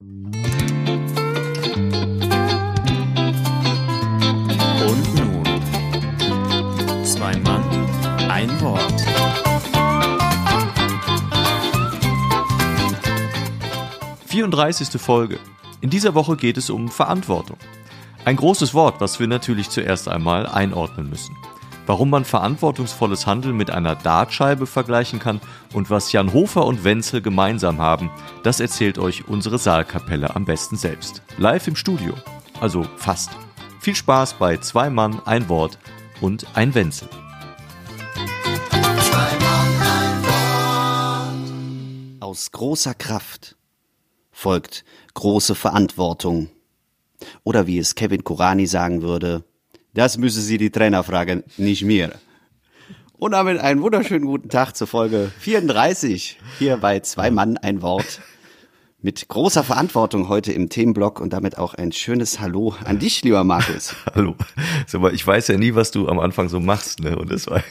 Und nun, zwei Mann, ein Wort. Vierunddreißigste Folge. In dieser Woche geht es um Verantwortung. Ein großes Wort, was wir natürlich zuerst einmal einordnen müssen. Warum man verantwortungsvolles Handeln mit einer Dartscheibe vergleichen kann und was Jan Hofer und Wenzel gemeinsam haben, das erzählt euch unsere Saalkapelle am besten selbst. Live im Studio. Also fast. Viel Spaß bei Zwei Mann, ein Wort und ein Wenzel. Aus großer Kraft folgt große Verantwortung. Oder wie es Kevin Kurani sagen würde, das müssen Sie die Trainer fragen, nicht mir. Und damit einen wunderschönen guten Tag zur Folge 34 hier bei Zwei Mann ein Wort mit großer Verantwortung heute im Themenblock und damit auch ein schönes Hallo an dich, lieber Markus. Hallo. Mal, ich weiß ja nie, was du am Anfang so machst, ne? Und das war,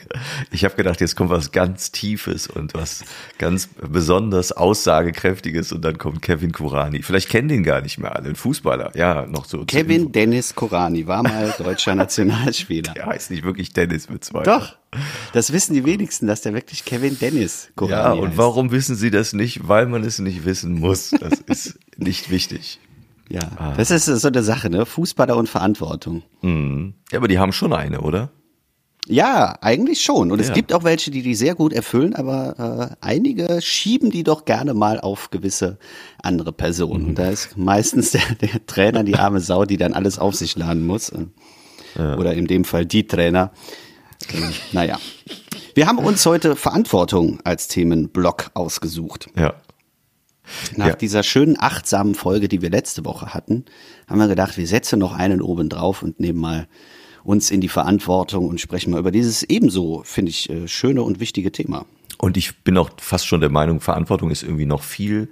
ich habe gedacht, jetzt kommt was ganz Tiefes und was ganz besonders aussagekräftiges und dann kommt Kevin Kurani. Vielleicht kennen den gar nicht mehr alle, ein Fußballer, ja, noch so. Kevin Dennis Kurani war mal deutscher Nationalspieler. Der heißt nicht wirklich Dennis mit zwei. Doch. Das wissen die wenigsten, dass der wirklich Kevin Dennis Kurani Ja, und heißt. warum wissen sie das nicht? Weil man es nicht wissen muss. Das ist nicht wichtig. Ja, Ah. das ist so eine Sache, ne? Fußballer und Verantwortung. Ja, aber die haben schon eine, oder? Ja, eigentlich schon. Und es Ja. gibt auch welche, die die sehr gut erfüllen, aber äh, einige schieben die doch gerne mal auf gewisse andere Personen. Mhm. Und da ist meistens der, der Trainer die arme Sau, die dann alles auf sich laden muss. Oder in dem Fall die Trainer. Naja. Wir haben uns heute Verantwortung als Themenblock ausgesucht. Ja. Nach Ja. dieser schönen achtsamen Folge, die wir letzte Woche hatten, haben wir gedacht, wir setzen noch einen oben drauf und nehmen mal uns in die Verantwortung und sprechen mal über dieses ebenso, finde ich, äh, schöne und wichtige Thema. Und ich bin auch fast schon der Meinung, Verantwortung ist irgendwie noch viel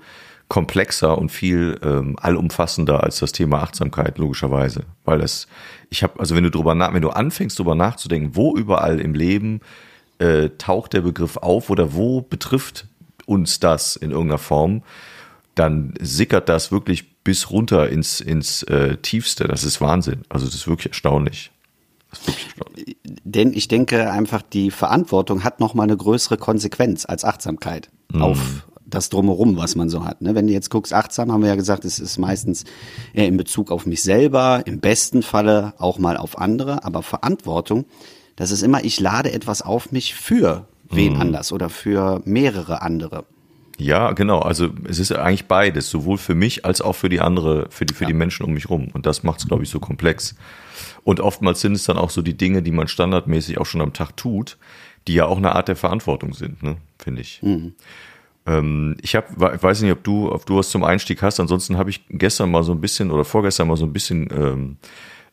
komplexer und viel ähm, allumfassender als das Thema Achtsamkeit, logischerweise. Weil das, ich habe, also wenn du drüber nach, wenn du anfängst, drüber nachzudenken, wo überall im Leben äh, taucht der Begriff auf oder wo betrifft uns das in irgendeiner Form, dann sickert das wirklich bis runter ins, ins äh, Tiefste. Das ist Wahnsinn. Also das ist wirklich erstaunlich. Denn ich denke einfach, die Verantwortung hat noch mal eine größere Konsequenz als Achtsamkeit auf das Drumherum, was man so hat. Ne? Wenn du jetzt guckst, achtsam haben wir ja gesagt, es ist meistens eher in Bezug auf mich selber, im besten Falle auch mal auf andere, aber Verantwortung, das ist immer, ich lade etwas auf mich für wen anders oder für mehrere andere. Ja, genau. Also es ist eigentlich beides, sowohl für mich als auch für die andere, für die, für die Menschen um mich rum. Und das macht es, glaube ich, so komplex. Und oftmals sind es dann auch so die Dinge, die man standardmäßig auch schon am Tag tut, die ja auch eine Art der Verantwortung sind, ne, finde ich. Ähm, ich habe, ich weiß nicht, ob du, ob du was zum Einstieg hast. Ansonsten habe ich gestern mal so ein bisschen oder vorgestern mal so ein bisschen ähm,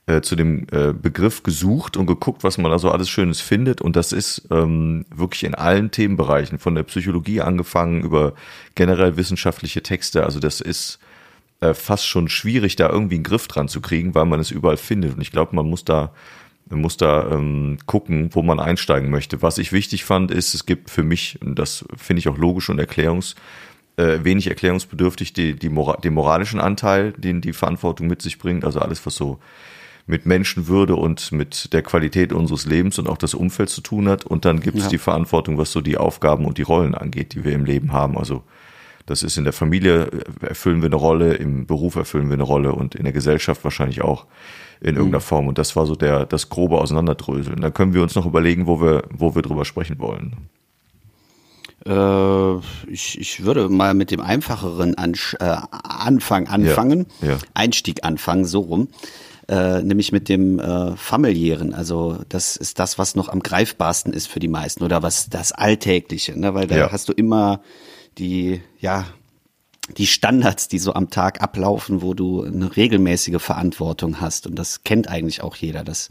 äh, zu dem äh, Begriff gesucht und geguckt, was man da so alles Schönes findet. Und das ist ähm, wirklich in allen Themenbereichen, von der Psychologie angefangen über generell wissenschaftliche Texte. Also das ist äh, fast schon schwierig, da irgendwie einen Griff dran zu kriegen, weil man es überall findet. Und ich glaube, man muss da man muss da ähm, gucken, wo man einsteigen möchte. Was ich wichtig fand, ist, es gibt für mich, und das finde ich auch logisch und erklärungs, äh, wenig erklärungsbedürftig, die, die Mora den moralischen Anteil, den die Verantwortung mit sich bringt, also alles, was so mit Menschenwürde und mit der Qualität unseres Lebens und auch das Umfeld zu tun hat. Und dann gibt es Ja. die Verantwortung, was so die Aufgaben und die Rollen angeht, die wir im Leben haben. Also das ist in der Familie äh, erfüllen wir eine Rolle, im Beruf erfüllen wir eine Rolle und in der Gesellschaft wahrscheinlich auch in irgendeiner Form. Und das war so der, das grobe Auseinanderdröseln. Da können wir uns noch überlegen, wo wir, wo wir drüber sprechen wollen. Äh, ich, ich würde mal mit dem einfacheren Ansch äh, Anfang anfangen, ja. Einstieg anfangen, so rum. Äh, nämlich mit dem äh, familiären. Also das ist das, was noch am greifbarsten ist für die meisten oder was das Alltägliche, ne? weil da Ja. hast du immer die, ja, die Standards, die so am Tag ablaufen, wo du eine regelmäßige Verantwortung hast. Und das kennt eigentlich auch jeder. Das,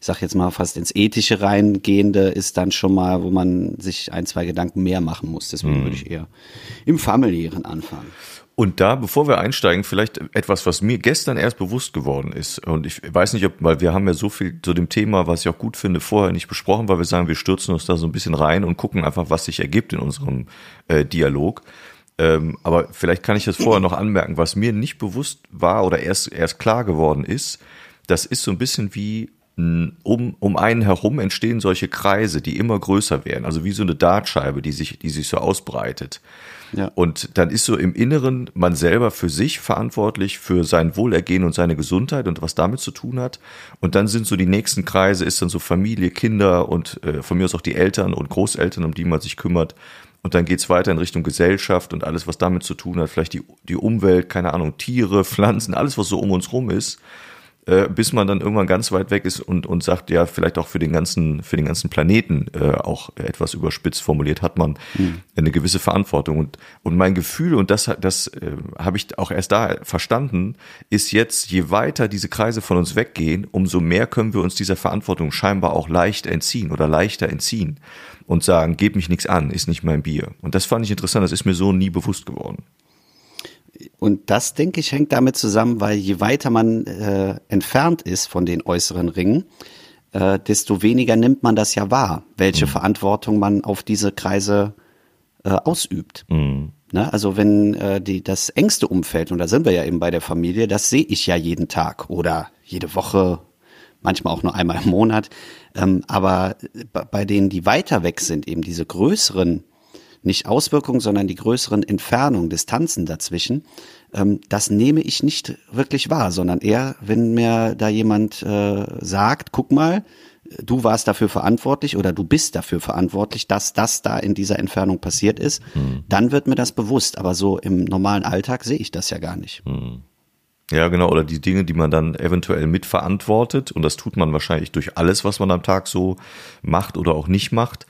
ich sag jetzt mal, fast ins Ethische reingehende ist dann schon mal, wo man sich ein, zwei Gedanken mehr machen muss. Deswegen würde ich eher im familiären anfangen. Und da, bevor wir einsteigen, vielleicht etwas, was mir gestern erst bewusst geworden ist. Und ich weiß nicht, ob, weil wir haben ja so viel zu dem Thema, was ich auch gut finde, vorher nicht besprochen, weil wir sagen, wir stürzen uns da so ein bisschen rein und gucken einfach, was sich ergibt in unserem äh, Dialog. Ähm, aber vielleicht kann ich das vorher noch anmerken, was mir nicht bewusst war oder erst, erst klar geworden ist, das ist so ein bisschen wie um, um einen herum entstehen solche Kreise, die immer größer werden, also wie so eine Dartscheibe, die sich, die sich so ausbreitet. Ja. Und dann ist so im Inneren man selber für sich verantwortlich, für sein Wohlergehen und seine Gesundheit und was damit zu tun hat. Und dann sind so die nächsten Kreise, ist dann so Familie, Kinder und äh, von mir aus auch die Eltern und Großeltern, um die man sich kümmert. Und dann geht's weiter in Richtung Gesellschaft und alles, was damit zu tun hat. Vielleicht die, die Umwelt, keine Ahnung, Tiere, Pflanzen, alles, was so um uns rum ist äh, bis man dann irgendwann ganz weit weg ist und, und sagt, ja, vielleicht auch für den ganzen, für den ganzen Planeten äh, auch etwas überspitzt formuliert, hat man mhm. eine gewisse Verantwortung. Und, und mein Gefühl, und das, das äh, habe ich auch erst da verstanden, ist jetzt, je weiter diese Kreise von uns weggehen, umso mehr können wir uns dieser Verantwortung scheinbar auch leicht entziehen oder leichter entziehen und sagen, gib mich nichts an, ist nicht mein Bier. Und das fand ich interessant, das ist mir so nie bewusst geworden. Und das, denke ich, hängt damit zusammen, weil je weiter man äh, entfernt ist von den äußeren Ringen, äh, desto weniger nimmt man das ja wahr, welche mhm. Verantwortung man auf diese Kreise äh, ausübt. Mhm. Ne? Also wenn äh, die, das engste Umfeld, und da sind wir ja eben bei der Familie, das sehe ich ja jeden Tag oder jede Woche, manchmal auch nur einmal im Monat. Ähm, aber bei denen, die weiter weg sind, eben diese größeren nicht Auswirkungen, sondern die größeren Entfernungen, Distanzen dazwischen, ähm, das nehme ich nicht wirklich wahr, sondern eher, wenn mir da jemand äh, sagt, guck mal, du warst dafür verantwortlich oder du bist dafür verantwortlich, dass das da in dieser Entfernung passiert ist, mhm. dann wird mir das bewusst. Aber so im normalen Alltag sehe ich das ja gar nicht. Mhm. Ja, genau. Oder die Dinge, die man dann eventuell mitverantwortet. Und das tut man wahrscheinlich durch alles, was man am Tag so macht oder auch nicht macht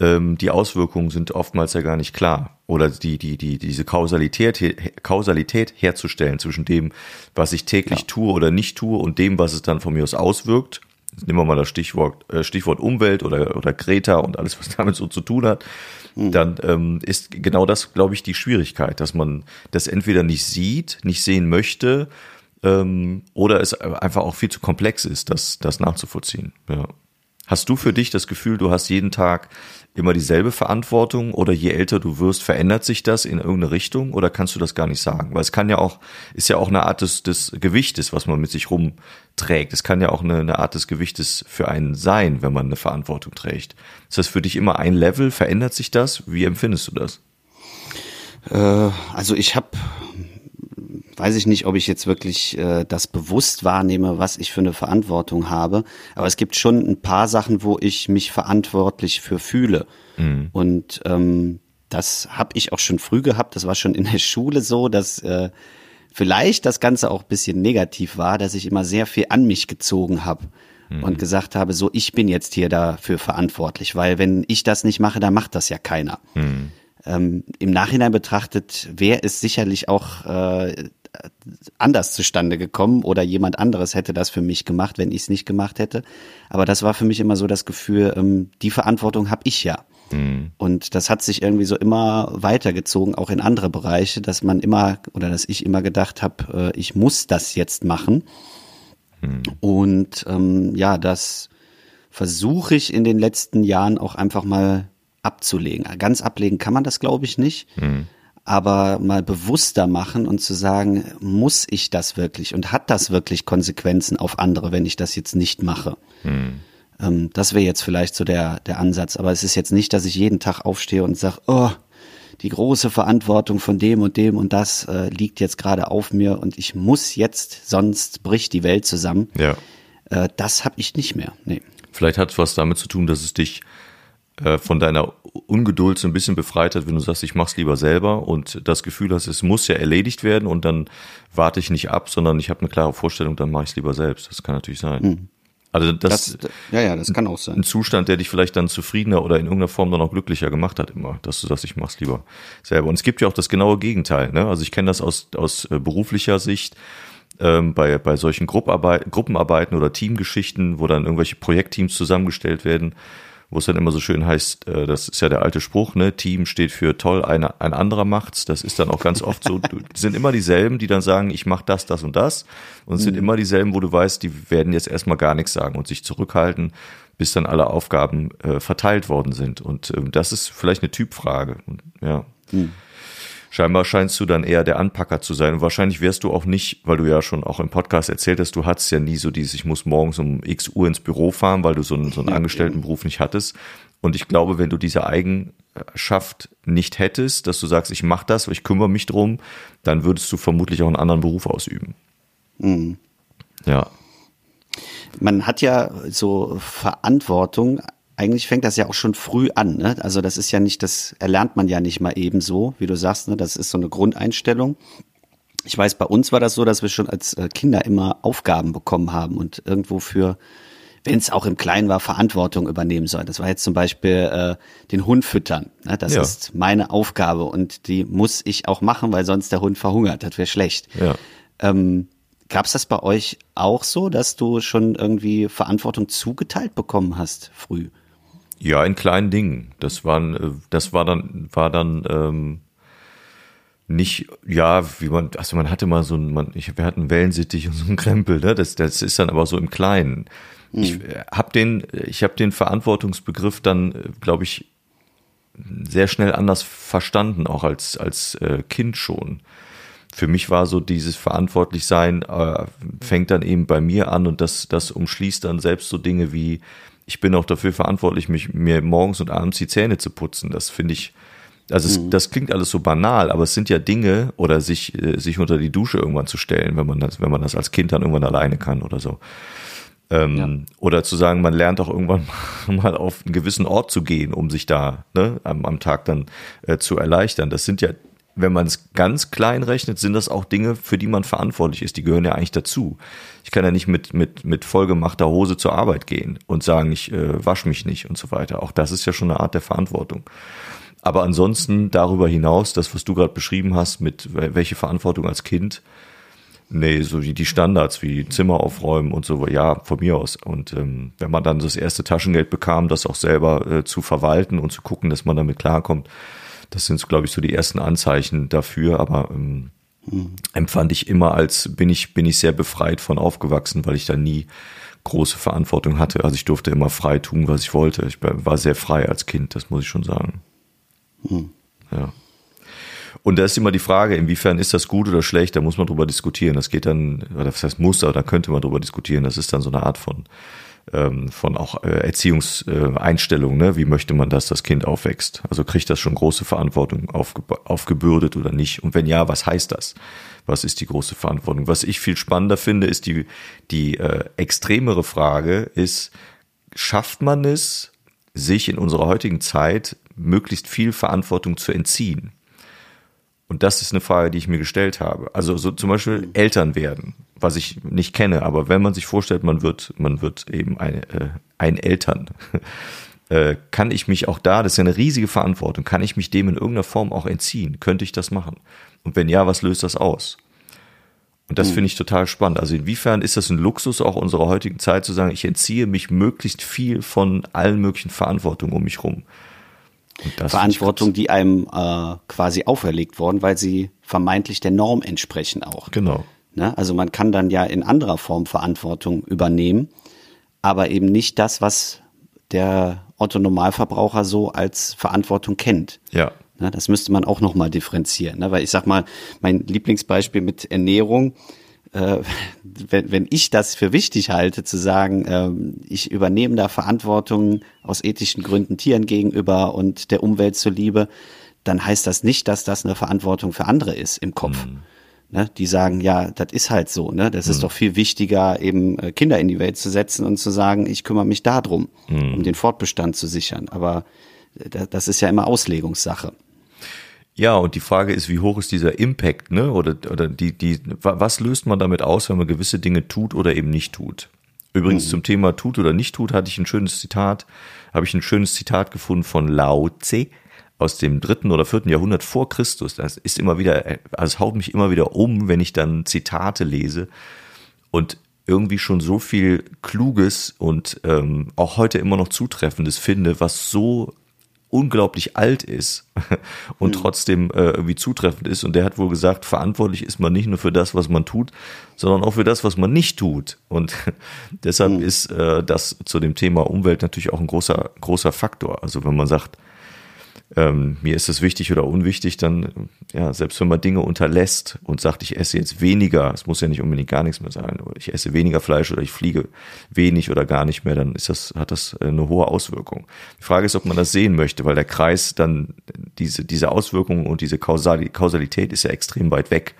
ähm, die Auswirkungen sind oftmals ja gar nicht klar. Oder die, die, die, diese Kausalität, Kausalität herzustellen zwischen dem, was ich täglich ja. tue oder nicht tue und dem, was es dann von mir aus auswirkt. Nehmen wir mal das Stichwort, äh, Stichwort Umwelt oder, oder Greta und alles, was damit so zu tun hat. Mhm. Dann ähm, ist genau das, glaube ich, die Schwierigkeit, dass man das entweder nicht sieht, nicht sehen möchte, ähm, oder es einfach auch viel zu komplex ist, das, das nachzuvollziehen. Ja. Hast du für dich das Gefühl, du hast jeden Tag immer dieselbe Verantwortung oder je älter du wirst, verändert sich das in irgendeine Richtung oder kannst du das gar nicht sagen? Weil es kann ja auch, ist ja auch eine Art des, des Gewichtes, was man mit sich rumträgt. Es kann ja auch eine, eine Art des Gewichtes für einen sein, wenn man eine Verantwortung trägt. Ist das für dich immer ein Level? Verändert sich das? Wie empfindest du das? Äh, also ich habe weiß ich nicht, ob ich jetzt wirklich äh, das bewusst wahrnehme, was ich für eine Verantwortung habe. Aber es gibt schon ein paar Sachen, wo ich mich verantwortlich für fühle. Mhm. Und ähm, das habe ich auch schon früh gehabt. Das war schon in der Schule so, dass äh, vielleicht das Ganze auch bisschen negativ war, dass ich immer sehr viel an mich gezogen habe mhm. und gesagt habe, so ich bin jetzt hier dafür verantwortlich, weil wenn ich das nicht mache, dann macht das ja keiner. Mhm. Ähm, Im Nachhinein betrachtet wäre es sicherlich auch äh, anders zustande gekommen oder jemand anderes hätte das für mich gemacht, wenn ich es nicht gemacht hätte. Aber das war für mich immer so das Gefühl, ähm, die Verantwortung habe ich ja. Mhm. Und das hat sich irgendwie so immer weitergezogen, auch in andere Bereiche, dass man immer oder dass ich immer gedacht habe, äh, ich muss das jetzt machen. Mhm. Und ähm, ja, das versuche ich in den letzten Jahren auch einfach mal abzulegen. Ganz ablegen kann man das, glaube ich, nicht. Mhm aber mal bewusster machen und zu sagen, muss ich das wirklich und hat das wirklich Konsequenzen auf andere, wenn ich das jetzt nicht mache? Hm. Ähm, das wäre jetzt vielleicht so der, der Ansatz. Aber es ist jetzt nicht, dass ich jeden Tag aufstehe und sage, oh, die große Verantwortung von dem und dem und das äh, liegt jetzt gerade auf mir und ich muss jetzt, sonst bricht die Welt zusammen. Ja. Äh, das habe ich nicht mehr. Nee. Vielleicht hat es was damit zu tun, dass es dich äh, von deiner Ungeduld so ein bisschen befreit hat, wenn du sagst, ich mach's lieber selber und das Gefühl hast, es muss ja erledigt werden und dann warte ich nicht ab, sondern ich habe eine klare Vorstellung, dann mache ich es lieber selbst. Das kann natürlich sein. Mhm. Also das, das, ja, ja, das kann auch sein. Ein Zustand, der dich vielleicht dann zufriedener oder in irgendeiner Form dann auch glücklicher gemacht hat immer, dass du sagst, ich mach's lieber selber. Und es gibt ja auch das genaue Gegenteil. Ne? Also ich kenne das aus, aus äh, beruflicher Sicht ähm, bei, bei solchen Gruppenarbeiten oder Teamgeschichten, wo dann irgendwelche Projektteams zusammengestellt werden wo es dann immer so schön heißt, äh, das ist ja der alte Spruch, ne, Team steht für toll, eine, ein anderer macht's. Das ist dann auch ganz oft so, du, sind immer dieselben, die dann sagen, ich mach das, das und das. Und es mhm. sind immer dieselben, wo du weißt, die werden jetzt erstmal gar nichts sagen und sich zurückhalten, bis dann alle Aufgaben äh, verteilt worden sind. Und ähm, das ist vielleicht eine Typfrage. Ja. Mhm. Scheinbar scheinst du dann eher der Anpacker zu sein. Und wahrscheinlich wärst du auch nicht, weil du ja schon auch im Podcast erzählt hast, du hattest ja nie so dieses, ich muss morgens um x Uhr ins Büro fahren, weil du so einen, so einen Angestelltenberuf nicht hattest. Und ich glaube, wenn du diese Eigenschaft nicht hättest, dass du sagst, ich mache das, ich kümmere mich drum, dann würdest du vermutlich auch einen anderen Beruf ausüben. Mhm. Ja. Man hat ja so Verantwortung eigentlich fängt das ja auch schon früh an. Ne? Also das ist ja nicht, das erlernt man ja nicht mal ebenso, wie du sagst. Ne? Das ist so eine Grundeinstellung. Ich weiß, bei uns war das so, dass wir schon als äh, Kinder immer Aufgaben bekommen haben und irgendwo für, wenn es auch im Kleinen war, Verantwortung übernehmen sollen. Das war jetzt zum Beispiel äh, den Hund füttern. Ne? Das ja. ist meine Aufgabe und die muss ich auch machen, weil sonst der Hund verhungert. Das wäre schlecht. Ja. Ähm, Gab es das bei euch auch so, dass du schon irgendwie Verantwortung zugeteilt bekommen hast früh? Ja, in kleinen Dingen. Das waren, äh, das war dann, war dann ähm, nicht, ja, wie man, also man hatte mal so ein, man, ich, wir hatten Wellensittich und so einen Krempel, ne? Das, das ist dann aber so im Kleinen. Mhm. Ich äh, habe den, ich habe den Verantwortungsbegriff dann, äh, glaube ich, sehr schnell anders verstanden, auch als als äh, Kind schon. Für mich war so dieses Verantwortlichsein äh, fängt dann eben bei mir an und das das umschließt dann selbst so Dinge wie ich bin auch dafür verantwortlich, mich mir morgens und abends die Zähne zu putzen. Das finde ich, also es, mhm. das klingt alles so banal, aber es sind ja Dinge oder sich äh, sich unter die Dusche irgendwann zu stellen, wenn man das, wenn man das als Kind dann irgendwann alleine kann oder so. Ähm, ja. Oder zu sagen, man lernt auch irgendwann mal auf einen gewissen Ort zu gehen, um sich da ne, am, am Tag dann äh, zu erleichtern. Das sind ja wenn man es ganz klein rechnet, sind das auch Dinge, für die man verantwortlich ist. Die gehören ja eigentlich dazu. Ich kann ja nicht mit, mit, mit vollgemachter Hose zur Arbeit gehen und sagen, ich äh, wasche mich nicht und so weiter. Auch das ist ja schon eine Art der Verantwortung. Aber ansonsten darüber hinaus, das, was du gerade beschrieben hast, mit welche Verantwortung als Kind, nee, so wie die Standards, wie Zimmer aufräumen und so, ja, von mir aus. Und ähm, wenn man dann das erste Taschengeld bekam, das auch selber äh, zu verwalten und zu gucken, dass man damit klarkommt, das sind, glaube ich, so die ersten Anzeichen dafür, aber ähm, mhm. empfand ich immer als, bin ich, bin ich sehr befreit von aufgewachsen, weil ich da nie große Verantwortung hatte. Also ich durfte immer frei tun, was ich wollte. Ich war sehr frei als Kind, das muss ich schon sagen. Mhm. Ja. Und da ist immer die Frage, inwiefern ist das gut oder schlecht, da muss man drüber diskutieren. Das geht dann, oder das heißt muss, aber da könnte man drüber diskutieren. Das ist dann so eine Art von ähm, von auch äh, Erziehungseinstellungen, ne? wie möchte man, dass das Kind aufwächst? Also kriegt das schon große Verantwortung aufge aufgebürdet oder nicht? Und wenn ja, was heißt das? Was ist die große Verantwortung? Was ich viel spannender finde, ist die, die äh, extremere Frage ist, schafft man es, sich in unserer heutigen Zeit möglichst viel Verantwortung zu entziehen? Und das ist eine Frage, die ich mir gestellt habe. Also so zum Beispiel Eltern werden, was ich nicht kenne, aber wenn man sich vorstellt, man wird, man wird eben ein, äh, ein Eltern, äh, kann ich mich auch da, das ist ja eine riesige Verantwortung, kann ich mich dem in irgendeiner Form auch entziehen? Könnte ich das machen? Und wenn ja, was löst das aus? Und das mhm. finde ich total spannend. Also inwiefern ist das ein Luxus auch unserer heutigen Zeit zu sagen, ich entziehe mich möglichst viel von allen möglichen Verantwortungen um mich rum. Verantwortung, die einem äh, quasi auferlegt worden, weil sie vermeintlich der Norm entsprechen auch. Genau. Ne? Also man kann dann ja in anderer Form Verantwortung übernehmen, aber eben nicht das, was der Otto Normalverbraucher so als Verantwortung kennt. Ja. Ne? Das müsste man auch nochmal differenzieren, ne? weil ich sag mal, mein Lieblingsbeispiel mit Ernährung, äh, wenn, wenn ich das für wichtig halte, zu sagen, äh, ich übernehme da Verantwortung aus ethischen Gründen Tieren gegenüber und der Umwelt zuliebe, dann heißt das nicht, dass das eine Verantwortung für andere ist im Kopf. Mhm. Ne, die sagen, ja, das ist halt so, ne? Das mhm. ist doch viel wichtiger, eben äh, Kinder in die Welt zu setzen und zu sagen, ich kümmere mich darum, mhm. um den Fortbestand zu sichern. Aber äh, das ist ja immer Auslegungssache. Ja, und die Frage ist, wie hoch ist dieser Impact, ne? Oder, oder die, die, was löst man damit aus, wenn man gewisse Dinge tut oder eben nicht tut? Übrigens mhm. zum Thema tut oder nicht tut hatte ich ein schönes Zitat, habe ich ein schönes Zitat gefunden von Lao Tse aus dem dritten oder vierten Jahrhundert vor Christus. Das ist immer wieder, also es haut mich immer wieder um, wenn ich dann Zitate lese und irgendwie schon so viel Kluges und ähm, auch heute immer noch Zutreffendes finde, was so unglaublich alt ist und mhm. trotzdem äh, irgendwie zutreffend ist. Und der hat wohl gesagt, verantwortlich ist man nicht nur für das, was man tut, sondern auch für das, was man nicht tut. Und deshalb mhm. ist äh, das zu dem Thema Umwelt natürlich auch ein großer, großer Faktor. Also wenn man sagt, ähm, mir ist es wichtig oder unwichtig, dann, ja, selbst wenn man Dinge unterlässt und sagt, ich esse jetzt weniger, es muss ja nicht unbedingt gar nichts mehr sein, oder ich esse weniger Fleisch oder ich fliege wenig oder gar nicht mehr, dann ist das, hat das eine hohe Auswirkung. Die Frage ist, ob man das sehen möchte, weil der Kreis dann diese, diese Auswirkungen und diese Kausalität ist ja extrem weit weg.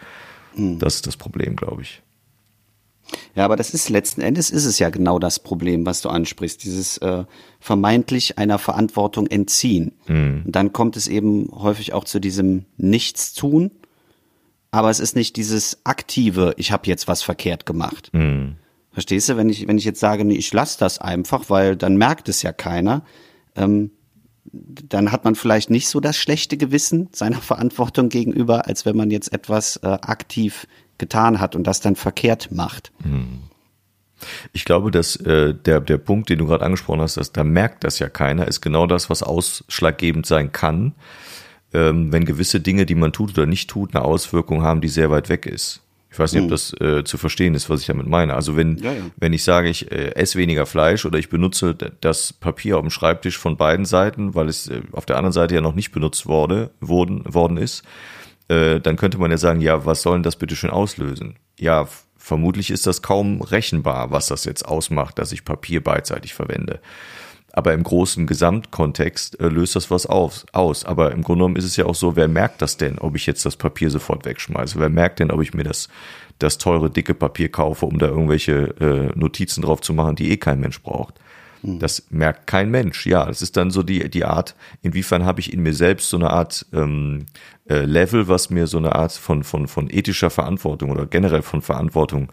Mhm. Das ist das Problem, glaube ich. Ja, aber das ist letzten Endes ist es ja genau das Problem, was du ansprichst, dieses äh, vermeintlich einer Verantwortung entziehen. Mhm. Und dann kommt es eben häufig auch zu diesem Nichtstun, aber es ist nicht dieses aktive, ich habe jetzt was verkehrt gemacht. Mhm. Verstehst du, wenn ich wenn ich jetzt sage, nee, ich lasse das einfach, weil dann merkt es ja keiner, ähm, dann hat man vielleicht nicht so das schlechte Gewissen seiner Verantwortung gegenüber, als wenn man jetzt etwas äh, aktiv getan hat und das dann verkehrt macht. Hm. Ich glaube, dass äh, der, der Punkt, den du gerade angesprochen hast, dass da merkt das ja keiner, ist genau das, was ausschlaggebend sein kann, ähm, wenn gewisse Dinge, die man tut oder nicht tut, eine Auswirkung haben, die sehr weit weg ist. Ich weiß nicht, ob hm. das äh, zu verstehen ist, was ich damit meine. Also wenn, ja, ja. wenn ich sage, ich äh, esse weniger Fleisch oder ich benutze das Papier auf dem Schreibtisch von beiden Seiten, weil es äh, auf der anderen Seite ja noch nicht benutzt wurde, worden, worden ist, äh, dann könnte man ja sagen, ja, was soll denn das bitte schön auslösen? Ja, vermutlich ist das kaum rechenbar, was das jetzt ausmacht, dass ich Papier beidseitig verwende. Aber im großen Gesamtkontext äh, löst das was auf, aus. Aber im Grunde genommen ist es ja auch so, wer merkt das denn, ob ich jetzt das Papier sofort wegschmeiße? Wer merkt denn, ob ich mir das, das teure, dicke Papier kaufe, um da irgendwelche äh, Notizen drauf zu machen, die eh kein Mensch braucht? Hm. Das merkt kein Mensch. Ja, das ist dann so die, die Art, inwiefern habe ich in mir selbst so eine Art ähm, äh, Level, was mir so eine Art von, von, von ethischer Verantwortung oder generell von Verantwortung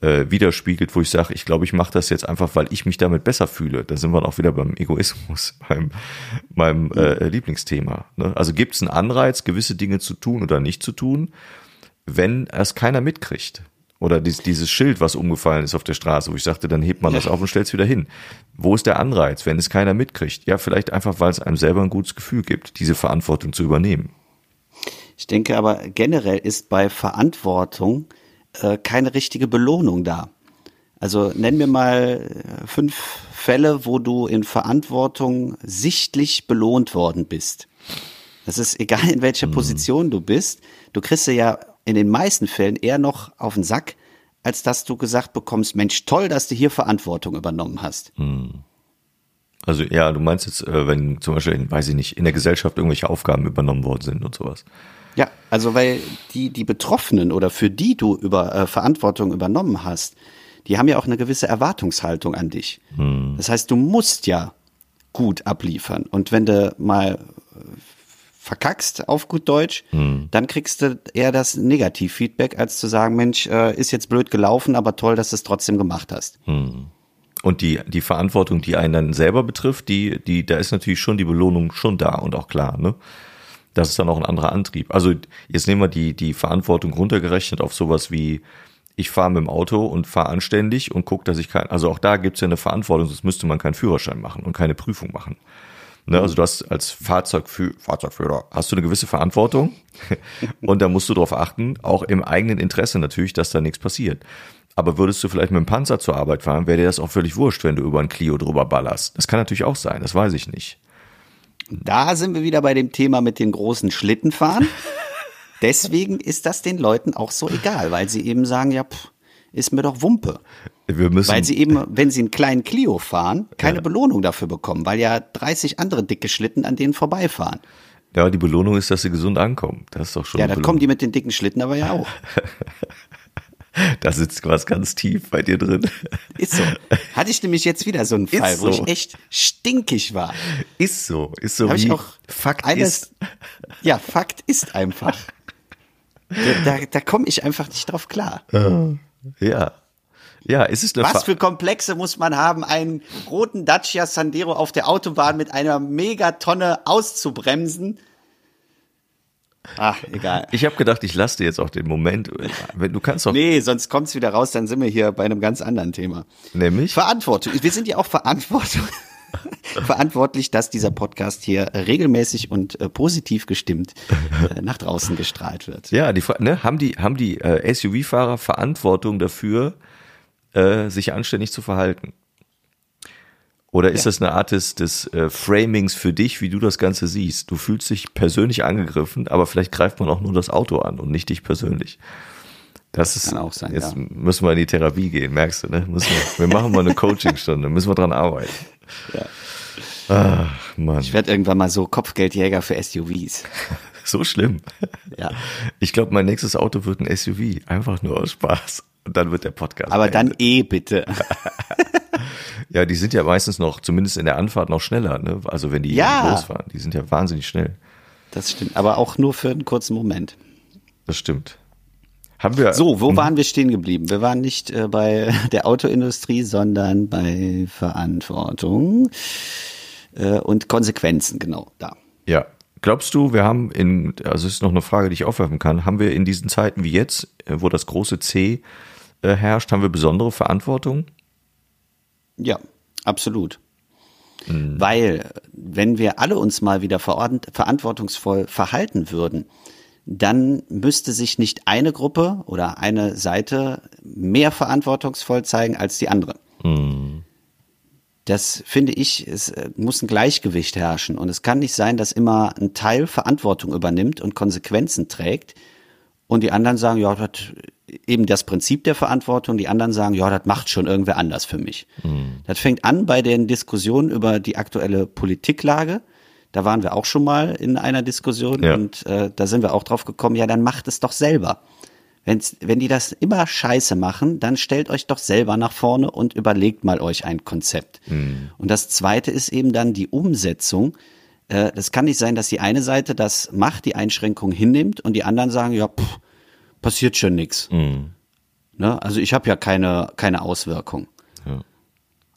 äh, widerspiegelt, wo ich sage, ich glaube, ich mache das jetzt einfach, weil ich mich damit besser fühle. Da sind wir auch wieder beim Egoismus, beim meinem äh, Lieblingsthema. Ne? Also gibt es einen Anreiz, gewisse Dinge zu tun oder nicht zu tun, wenn es keiner mitkriegt. Oder dies, dieses Schild, was umgefallen ist auf der Straße, wo ich sagte, dann hebt man das auf und stellt es wieder hin. Wo ist der Anreiz, wenn es keiner mitkriegt? Ja, vielleicht einfach, weil es einem selber ein gutes Gefühl gibt, diese Verantwortung zu übernehmen. Ich denke aber generell ist bei Verantwortung äh, keine richtige Belohnung da. Also nenn mir mal äh, fünf Fälle, wo du in Verantwortung sichtlich belohnt worden bist. Das ist egal, in welcher mhm. Position du bist. Du kriegst ja in den meisten Fällen eher noch auf den Sack, als dass du gesagt bekommst, Mensch, toll, dass du hier Verantwortung übernommen hast. Hm. Also ja, du meinst jetzt, äh, wenn zum Beispiel, in, weiß ich nicht, in der Gesellschaft irgendwelche Aufgaben übernommen worden sind und sowas. Ja, also weil die, die Betroffenen oder für die du über äh, Verantwortung übernommen hast, die haben ja auch eine gewisse Erwartungshaltung an dich. Hm. Das heißt, du musst ja gut abliefern. Und wenn du mal verkackst, auf gut Deutsch, hm. dann kriegst du eher das Negativfeedback, als zu sagen, Mensch, äh, ist jetzt blöd gelaufen, aber toll, dass du es trotzdem gemacht hast. Hm. Und die, die Verantwortung, die einen dann selber betrifft, die, die, da ist natürlich schon die Belohnung schon da und auch klar, ne? Das ist dann auch ein anderer Antrieb. Also jetzt nehmen wir die, die Verantwortung runtergerechnet auf sowas wie, ich fahre mit dem Auto und fahre anständig und gucke, dass ich kein, also auch da gibt's ja eine Verantwortung, sonst müsste man keinen Führerschein machen und keine Prüfung machen. Ne, also du hast als Fahrzeugfü Fahrzeugführer hast du eine gewisse Verantwortung und da musst du darauf achten, auch im eigenen Interesse natürlich, dass da nichts passiert. Aber würdest du vielleicht mit dem Panzer zur Arbeit fahren, wäre dir das auch völlig wurscht, wenn du über ein Clio drüber ballerst. Das kann natürlich auch sein, das weiß ich nicht. Da sind wir wieder bei dem Thema mit den großen Schlittenfahren. Deswegen ist das den Leuten auch so egal, weil sie eben sagen, ja, pff, ist mir doch Wumpe. Wir müssen weil sie eben, wenn sie einen kleinen Clio fahren, keine ja. Belohnung dafür bekommen, weil ja 30 andere dicke Schlitten an denen vorbeifahren. Ja, die Belohnung ist, dass sie gesund ankommen. Das ist doch schon. Ja, da kommen die mit den dicken Schlitten aber ja auch. da sitzt was ganz tief bei dir drin. Ist so. Hatte ich nämlich jetzt wieder so einen Fall, so. wo ich echt stinkig war. Ist so. Ist so. Hab wie ich auch Fakt eines, ist. Ja, Fakt ist einfach. Da, da, da komme ich einfach nicht drauf klar. Ja. Ja, ist es eine Was für Komplexe muss man haben, einen roten Dacia Sandero auf der Autobahn mit einer Megatonne auszubremsen? Ach, egal. Ich habe gedacht, ich lasse dir jetzt auch den Moment. Du kannst doch. Nee, sonst kommt's wieder raus, dann sind wir hier bei einem ganz anderen Thema. Nämlich? Verantwortung. Wir sind ja auch Verantwortung. verantwortlich, dass dieser Podcast hier regelmäßig und äh, positiv gestimmt äh, nach draußen gestrahlt wird. Ja, die ne, haben die haben die äh, SUV-Fahrer Verantwortung dafür, äh, sich anständig zu verhalten. Oder ist das eine Art des, des äh, Framings für dich, wie du das Ganze siehst? Du fühlst dich persönlich angegriffen, aber vielleicht greift man auch nur das Auto an und nicht dich persönlich. Das ist, Kann auch sein, Jetzt ja. müssen wir in die Therapie gehen, merkst du, ne? Müssen wir, wir machen mal eine Coachingstunde, müssen wir dran arbeiten. Ja. Ach, Mann. Ich werde irgendwann mal so Kopfgeldjäger für SUVs. So schlimm. Ja. Ich glaube, mein nächstes Auto wird ein SUV. Einfach nur aus Spaß. Und dann wird der Podcast. Aber dann eh bitte. Ja, die sind ja meistens noch, zumindest in der Anfahrt, noch schneller, ne? Also wenn die Ja. losfahren. Die sind ja wahnsinnig schnell. Das stimmt. Aber auch nur für einen kurzen Moment. Das stimmt. Haben wir. So, wo waren wir stehen geblieben? Wir waren nicht äh, bei der Autoindustrie, sondern bei Verantwortung äh, und Konsequenzen, genau, da. Ja. Glaubst du, wir haben in, also es ist noch eine Frage, die ich aufwerfen kann, haben wir in diesen Zeiten wie jetzt, äh, wo das große C äh, herrscht, haben wir besondere Verantwortung? Ja, absolut. Weil, wenn wir alle uns mal wieder verantwortungsvoll verhalten würden, dann müsste sich nicht eine Gruppe oder eine Seite mehr verantwortungsvoll zeigen als die andere. Das finde ich, es äh, muss ein Gleichgewicht herrschen. Und es kann nicht sein, dass immer ein Teil Verantwortung übernimmt und Konsequenzen trägt und die anderen sagen, ja, das eben das Prinzip der Verantwortung, die anderen sagen, ja, das macht schon irgendwer anders für mich. Das fängt an bei den Diskussionen über die aktuelle Politiklage. Da waren wir auch schon mal in einer Diskussion Ja. und äh, da sind wir auch drauf gekommen, ja, dann macht es doch selber. Wenn's, wenn die das immer scheiße machen, dann stellt euch doch selber nach vorne und überlegt mal euch ein Konzept. Und das zweite ist eben dann die Umsetzung. Äh, Das kann nicht sein, dass die eine Seite das macht, die Einschränkung hinnimmt und die anderen sagen, ja, pff, passiert schon nix. Ne? Also ich habe ja keine, keine Auswirkung. Ja.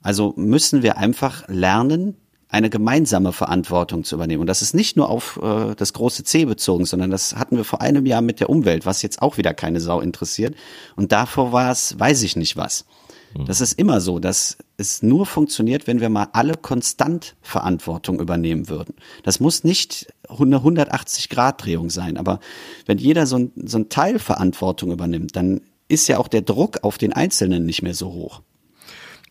Also müssen wir einfach lernen, eine gemeinsame Verantwortung zu übernehmen. Und das ist nicht nur auf äh, das große C bezogen, sondern das hatten wir vor einem Jahr mit der Umwelt, was jetzt auch wieder keine Sau interessiert. Und davor war es, weiß ich nicht was. Das ist immer so, dass es nur funktioniert, wenn wir mal alle konstant Verantwortung übernehmen würden. Das muss nicht eine 180-Grad-Drehung sein, aber wenn jeder so ein, so ein Teil Verantwortung übernimmt, dann ist ja auch der Druck auf den Einzelnen nicht mehr so hoch.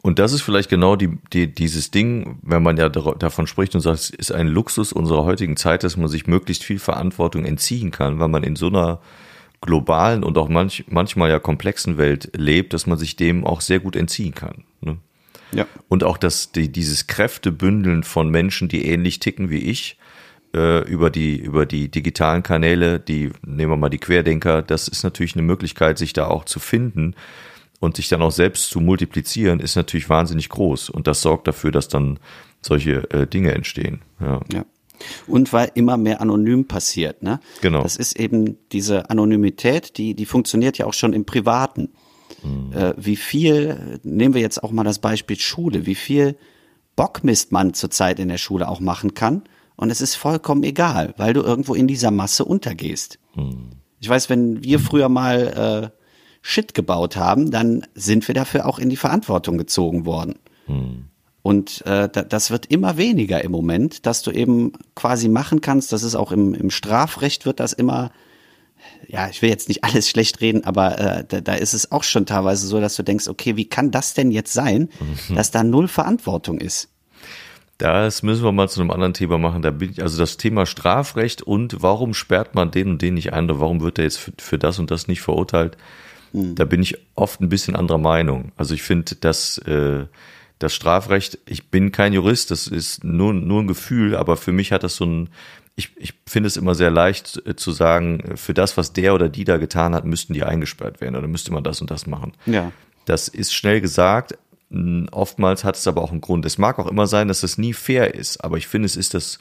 Und das ist vielleicht genau die, die, dieses Ding, wenn man ja davon spricht und sagt, es ist ein Luxus unserer heutigen Zeit, dass man sich möglichst viel Verantwortung entziehen kann, weil man in so einer globalen und auch manch, manchmal ja komplexen Welt lebt, dass man sich dem auch sehr gut entziehen kann. Ne? Ja. Und auch das, die, dieses Kräftebündeln von Menschen, die ähnlich ticken wie ich, äh, über die, über die digitalen Kanäle, die, nehmen wir mal die Querdenker, das ist natürlich eine Möglichkeit, sich da auch zu finden und sich dann auch selbst zu multiplizieren, ist natürlich wahnsinnig groß. Und das sorgt dafür, dass dann solche äh, Dinge entstehen. Ja. Ja. Und weil immer mehr anonym passiert, ne? Genau. Das ist eben diese Anonymität, die, die funktioniert ja auch schon im Privaten. Äh, wie viel, nehmen wir jetzt auch mal das Beispiel Schule, wie viel Bockmist man zurzeit in der Schule auch machen kann. Und es ist vollkommen egal, weil du irgendwo in dieser Masse untergehst. Ich weiß, wenn wir früher mal äh, Shit gebaut haben, dann sind wir dafür auch in die Verantwortung gezogen worden. Und äh, da, das wird immer weniger im Moment, dass du eben quasi machen kannst. Das ist auch im, im Strafrecht wird das immer, ja, ich will jetzt nicht alles schlecht reden, aber äh, da, da ist es auch schon teilweise so, dass du denkst, okay, wie kann das denn jetzt sein, dass da null Verantwortung ist? Das müssen wir mal zu einem anderen Thema machen. Da bin ich, also das Thema Strafrecht und warum sperrt man den und den nicht ein oder warum wird er jetzt für, für das und das nicht verurteilt? Da bin ich oft ein bisschen anderer Meinung. Also ich finde, dass äh, das Strafrecht, ich bin kein Jurist, das ist nur, nur ein Gefühl, aber für mich hat das so ein, ich, ich finde es immer sehr leicht äh, zu sagen, für das, was der oder die da getan hat, müssten die eingesperrt werden oder müsste man das und das machen. Ja. Das ist schnell gesagt. Oftmals hat es aber auch einen Grund. Es mag auch immer sein, dass es nie fair ist, aber ich finde, es ist das,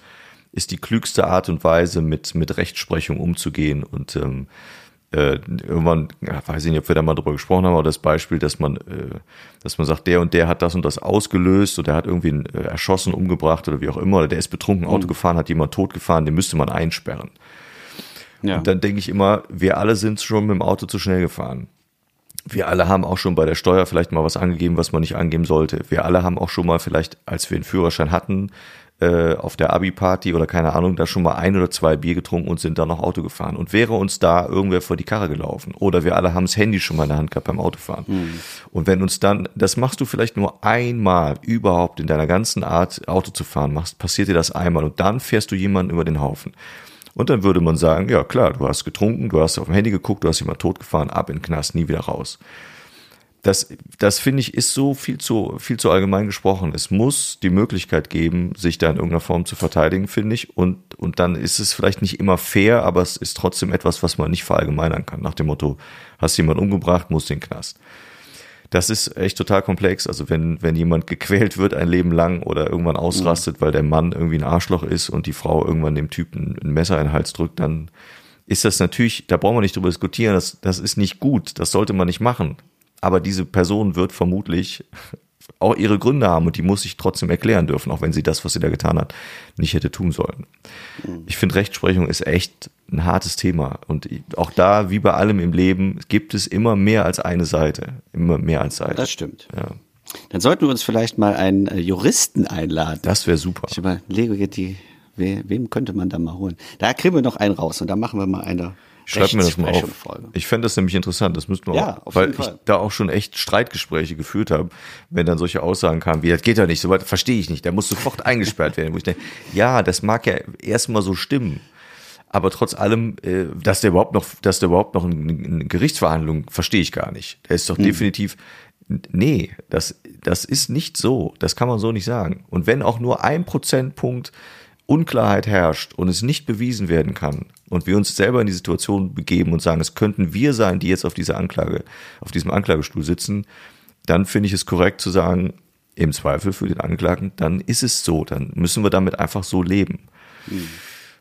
ist die klügste Art und Weise, mit, mit Rechtsprechung umzugehen und ähm, äh, irgendwann, weiß ich nicht, ob wir da mal drüber gesprochen haben, aber das Beispiel, dass man, äh, dass man sagt, der und der hat das und das ausgelöst oder der hat irgendwie einen, äh, erschossen, umgebracht oder wie auch immer, oder der ist betrunken Auto gefahren, hat jemand totgefahren, den müsste man einsperren. Ja. Und dann denke ich immer, wir alle sind schon mit dem Auto zu schnell gefahren. Wir alle haben auch schon bei der Steuer vielleicht mal was angegeben, was man nicht angeben sollte. Wir alle haben auch schon mal vielleicht, als wir einen Führerschein hatten, äh, auf der Abi-Party oder keine Ahnung, da schon mal ein oder zwei Bier getrunken und sind dann noch Auto gefahren. Und wäre uns da irgendwer vor die Karre gelaufen oder wir alle haben das Handy schon mal in der Hand gehabt beim Autofahren. Mhm. Und wenn uns dann, das machst du vielleicht nur einmal überhaupt in deiner ganzen Art, Auto zu fahren, machst, passiert dir das einmal und dann fährst du jemanden über den Haufen. Und dann würde man sagen, ja klar, du hast getrunken, du hast auf dem Handy geguckt, du hast jemand totgefahren, ab in den Knast, nie wieder raus das, das finde ich, ist so viel zu, viel zu allgemein gesprochen. Es muss die Möglichkeit geben, sich da in irgendeiner Form zu verteidigen, finde ich. Und, und dann ist es vielleicht nicht immer fair, aber es ist trotzdem etwas, was man nicht verallgemeinern kann. Nach dem Motto, hast jemand umgebracht, muss den Knast. Das ist echt total komplex. Also wenn, wenn jemand gequält wird ein Leben lang oder irgendwann ausrastet, weil der Mann irgendwie ein Arschloch ist und die Frau irgendwann dem Typen ein Messer in den Hals drückt, dann ist das natürlich, da brauchen wir nicht drüber diskutieren, das, das ist nicht gut, das sollte man nicht machen aber diese Person wird vermutlich auch ihre Gründe haben und die muss sich trotzdem erklären dürfen, auch wenn sie das, was sie da getan hat, nicht hätte tun sollen. Mhm. Ich finde, Rechtsprechung ist echt ein hartes Thema und auch da, wie bei allem im Leben, gibt es immer mehr als eine Seite, immer mehr als Seite. Das stimmt. Ja. Dann sollten wir uns vielleicht mal einen äh, Juristen einladen. Das wäre super. Ich überlege, die, wem könnte man da mal holen? Da kriegen wir noch einen raus und da machen wir mal eine Schreib mir das mal auf. Ich fände das nämlich interessant, das müssten wir ja, auch, weil ich da auch schon echt Streitgespräche geführt habe, wenn dann solche Aussagen kamen, wie, das geht ja nicht, so weit verstehe ich nicht, der muss sofort eingesperrt werden. Wo ich denke, ja, das mag ja erstmal so stimmen. Aber trotz allem, äh, dass der überhaupt noch, dass der überhaupt noch eine Gerichtsverhandlung, verstehe ich gar nicht. Der ist doch hm. definitiv, nee, das, das ist nicht so. Das kann man so nicht sagen. Und wenn auch nur ein Prozentpunkt Unklarheit herrscht und es nicht bewiesen werden kann und wir uns selber in die Situation begeben und sagen, es könnten wir sein, die jetzt auf dieser Anklage, auf diesem Anklagestuhl sitzen, dann finde ich es korrekt zu sagen, im Zweifel für den Angeklagten, dann ist es so, dann müssen wir damit einfach so leben. Mhm.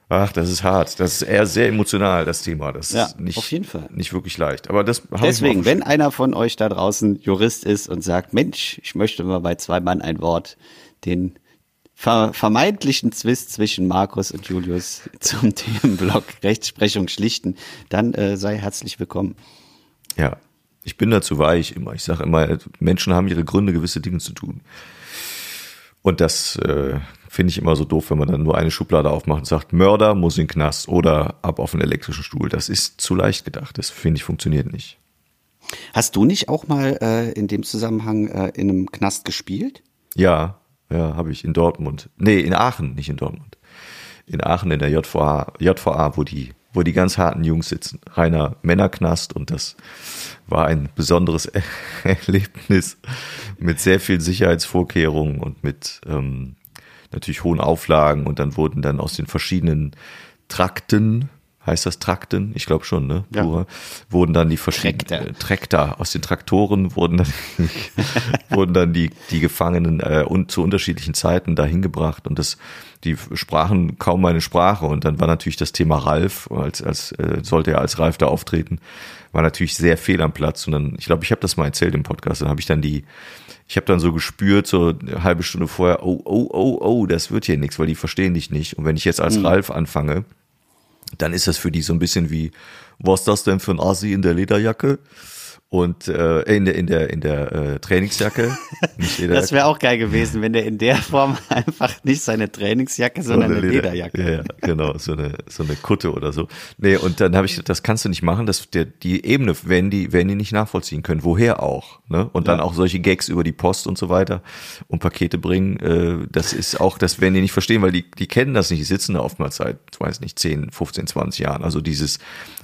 Ach, das ist hart. Das ist eher sehr emotional, das Thema. Das ja, ist nicht, auf jeden Fall. nicht wirklich leicht. Aber das Deswegen, wenn einer von euch da draußen Jurist ist und sagt, Mensch, ich möchte mal bei zwei Mann ein Wort den ver vermeintlichen Zwist zwischen Markus und Julius zum Themenblock Rechtsprechung schlichten, dann äh, sei herzlich willkommen. Ja, ich bin dazu weich immer. Ich sage immer, Menschen haben ihre Gründe, gewisse Dinge zu tun. Und das äh, finde ich immer so doof, wenn man dann nur eine Schublade aufmacht und sagt, Mörder muss in den Knast oder ab auf einen elektrischen Stuhl. Das ist zu leicht gedacht. Das finde ich funktioniert nicht. Hast du nicht auch mal äh, in dem Zusammenhang äh, in einem Knast gespielt? Ja, ja, habe ich in Dortmund. Nee, in Aachen, nicht in Dortmund. In Aachen in der JVA, JVA, wo die, wo die ganz harten Jungs sitzen. Reiner Männerknast und das war ein besonderes Erlebnis mit sehr vielen Sicherheitsvorkehrungen und mit ähm, natürlich hohen Auflagen und dann wurden dann aus den verschiedenen Trakten, heißt das Trakten? Ich glaube schon, ne? Ja. Wurden dann die verschiedenen äh, Traktor aus den Traktoren wurden dann wurden dann die die Gefangenen äh, und zu unterschiedlichen Zeiten dahin gebracht und das die sprachen kaum meine Sprache und dann war natürlich das Thema Ralf als als äh, sollte er als Ralf da auftreten war natürlich sehr fehl am Platz und dann ich glaube ich habe das mal erzählt im Podcast dann habe ich dann die ich habe dann so gespürt, so eine halbe Stunde vorher, oh, oh, oh, oh, das wird hier nichts, weil die verstehen dich nicht. Und wenn ich jetzt als mhm. Ralf anfange, dann ist das für die so ein bisschen wie, was das denn für ein Asi in der Lederjacke? Und äh, in der in der in der äh, Trainingsjacke. das wäre auch geil gewesen, wenn der in der Form einfach nicht seine Trainingsjacke, sondern so eine, eine Leder, Lederjacke. Ja, ja, genau, so eine so eine Kutte oder so. Nee, und dann habe ich das kannst du nicht machen, dass der die Ebene werden die werden die nicht nachvollziehen können, woher auch, ne? Und dann auch solche Gags über die Post und so weiter und Pakete bringen, äh, das ist auch das werden die nicht verstehen, weil die die kennen das nicht, die sitzen da oftmals seit, ich weiß nicht, 10, 15, 20 Jahren. Also dieses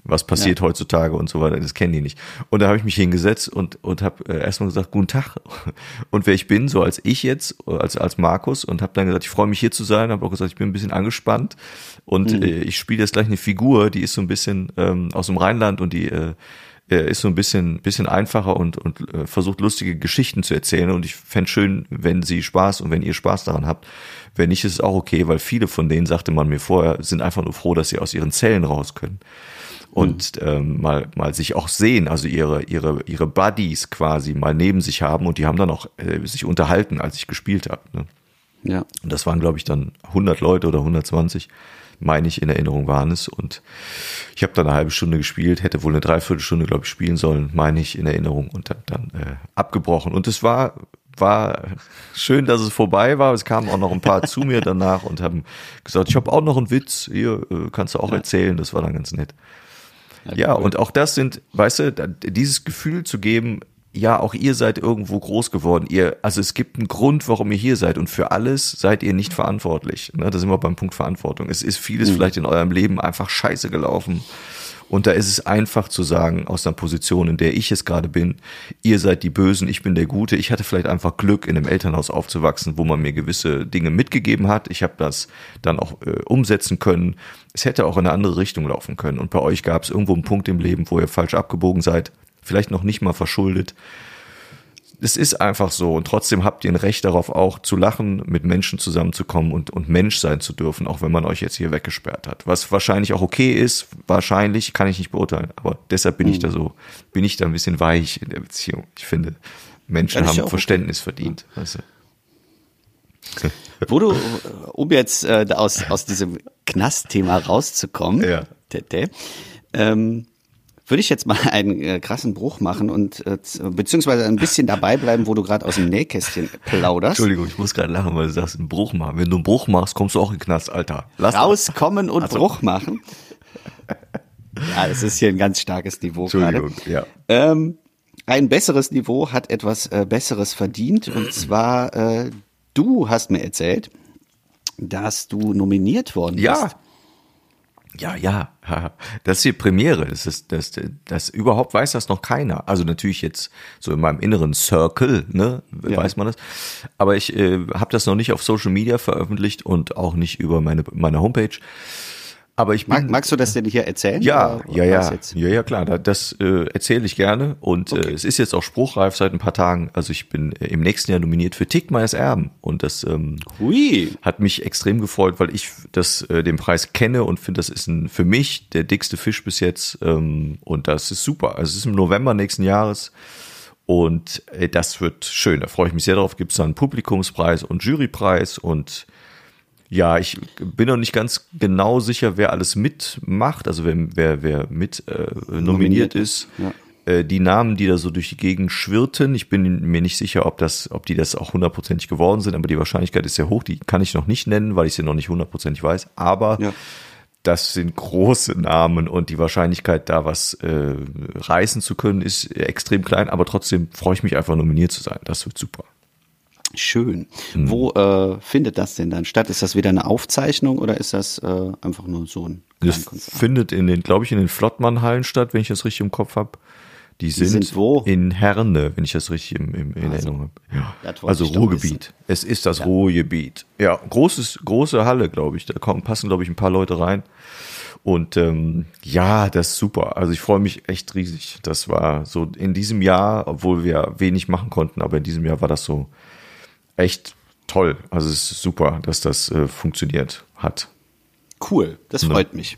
was passiert ja. heutzutage und so weiter, das kennen die nicht. Und da habe ich mich hingesetzt und, und habe äh, erstmal gesagt, guten Tag. Und wer ich bin, so als ich jetzt, als, als Markus, und habe dann gesagt, ich freue mich hier zu sein, habe auch gesagt, ich bin ein bisschen angespannt und mhm. äh, ich spiele jetzt gleich eine Figur, die ist so ein bisschen ähm, aus dem Rheinland und die äh, ist so ein bisschen, bisschen einfacher und, und äh, versucht lustige Geschichten zu erzählen. Und ich fände schön, wenn sie Spaß und wenn ihr Spaß daran habt. Wenn nicht, ist es auch okay, weil viele von denen, sagte man mir vorher, sind einfach nur froh, dass sie aus ihren Zellen raus können und mhm. ähm, mal mal sich auch sehen, also ihre ihre ihre Buddies quasi mal neben sich haben und die haben dann auch äh, sich unterhalten, als ich gespielt habe. Ne? Ja. Und das waren glaube ich dann 100 Leute oder 120, meine ich in Erinnerung waren es und ich habe dann eine halbe Stunde gespielt, hätte wohl eine Dreiviertelstunde glaube ich spielen sollen, meine ich in Erinnerung und dann, dann äh, abgebrochen und es war war schön, dass es vorbei war. Es kamen auch noch ein paar zu mir danach und haben gesagt, ich habe auch noch einen Witz, hier äh, kannst du auch ja. erzählen. Das war dann ganz nett. Ja, und auch das sind, weißt du, dieses Gefühl zu geben, ja, auch ihr seid irgendwo groß geworden. Ihr, also es gibt einen Grund, warum ihr hier seid und für alles seid ihr nicht verantwortlich. Ne, da sind wir beim Punkt Verantwortung. Es ist vieles mhm. vielleicht in eurem Leben einfach scheiße gelaufen. Und da ist es einfach zu sagen, aus einer Position, in der ich es gerade bin, ihr seid die Bösen, ich bin der Gute. Ich hatte vielleicht einfach Glück, in einem Elternhaus aufzuwachsen, wo man mir gewisse Dinge mitgegeben hat. Ich habe das dann auch äh, umsetzen können. Es hätte auch in eine andere Richtung laufen können. Und bei euch gab es irgendwo einen Punkt im Leben, wo ihr falsch abgebogen seid, vielleicht noch nicht mal verschuldet es ist einfach so. Und trotzdem habt ihr ein Recht darauf auch zu lachen, mit Menschen zusammenzukommen und, und Mensch sein zu dürfen, auch wenn man euch jetzt hier weggesperrt hat. Was wahrscheinlich auch okay ist, wahrscheinlich, kann ich nicht beurteilen. Aber deshalb bin mhm. ich da so, bin ich da ein bisschen weich in der Beziehung. Ich finde, Menschen ja, haben Verständnis okay. verdient. Weißt du? Wo du, um jetzt äh, aus, aus diesem Knastthema rauszukommen, ja. Tete, ähm, würde ich jetzt mal einen äh, krassen Bruch machen und äh, beziehungsweise ein bisschen dabei bleiben, wo du gerade aus dem Nähkästchen plauderst. Entschuldigung, ich muss gerade lachen, weil du sagst, einen Bruch machen. Wenn du einen Bruch machst, kommst du auch in den Knast, Alter. Lass Rauskommen und also. Bruch machen. Ja, es ist hier ein ganz starkes Niveau gerade. Ja. Ähm, ein besseres Niveau hat etwas äh, Besseres verdient und zwar äh, du hast mir erzählt, dass du nominiert worden ja. bist. Ja, ja, das ist die Premiere. Das ist, das, das überhaupt weiß das noch keiner. Also natürlich jetzt so in meinem inneren Circle, ne, ja. weiß man das. Aber ich äh, habe das noch nicht auf Social Media veröffentlicht und auch nicht über meine meine Homepage. Aber ich bin, Mag, magst du das denn hier erzählen? Ja, ja, ja, ja, ja, klar. Das äh, erzähle ich gerne und okay. äh, es ist jetzt auch spruchreif seit ein paar Tagen. Also ich bin äh, im nächsten Jahr nominiert für Tick meines Erben und das ähm, Hui. hat mich extrem gefreut, weil ich das äh, den Preis kenne und finde, das ist ein für mich der dickste Fisch bis jetzt ähm, und das ist super. Also es ist im November nächsten Jahres. Und äh, das wird schön. Da freue ich mich sehr drauf. Gibt es dann einen Publikumspreis und Jurypreis und ja, ich bin noch nicht ganz genau sicher, wer alles mitmacht, also wer, wer, wer mit äh, nominiert, nominiert ist. Ja. Äh, die Namen, die da so durch die Gegend schwirrten, ich bin mir nicht sicher, ob das, ob die das auch hundertprozentig geworden sind, aber die Wahrscheinlichkeit ist sehr hoch. Die kann ich noch nicht nennen, weil ich sie noch nicht hundertprozentig weiß. Aber ja. das sind große Namen und die Wahrscheinlichkeit, da was äh, reißen zu können, ist extrem klein. Aber trotzdem freue ich mich einfach, nominiert zu sein. Das wird super. Schön. Hm. Wo äh, findet das denn dann statt? Ist das wieder eine Aufzeichnung oder ist das äh, einfach nur so ein Das findet in den, glaube ich, in den Flottmann-Hallen statt, wenn ich das richtig im Kopf habe. Die, Die sind, wo? in Herne, wenn ich das richtig im, im, in also, Erinnerung habe. Ja. Also Ruhrgebiet. Es ist das ja. Ruhrgebiet. Ja, großes, große Halle, glaube ich. Da kommen, passen, glaube ich, ein paar Leute rein. Und ähm, ja, das ist super. Also ich freue mich echt riesig. Das war so in diesem Jahr, obwohl wir wenig machen konnten, aber in diesem Jahr war das so echt toll. Also es ist super, dass das äh, funktioniert hat. Cool, das ne? freut mich.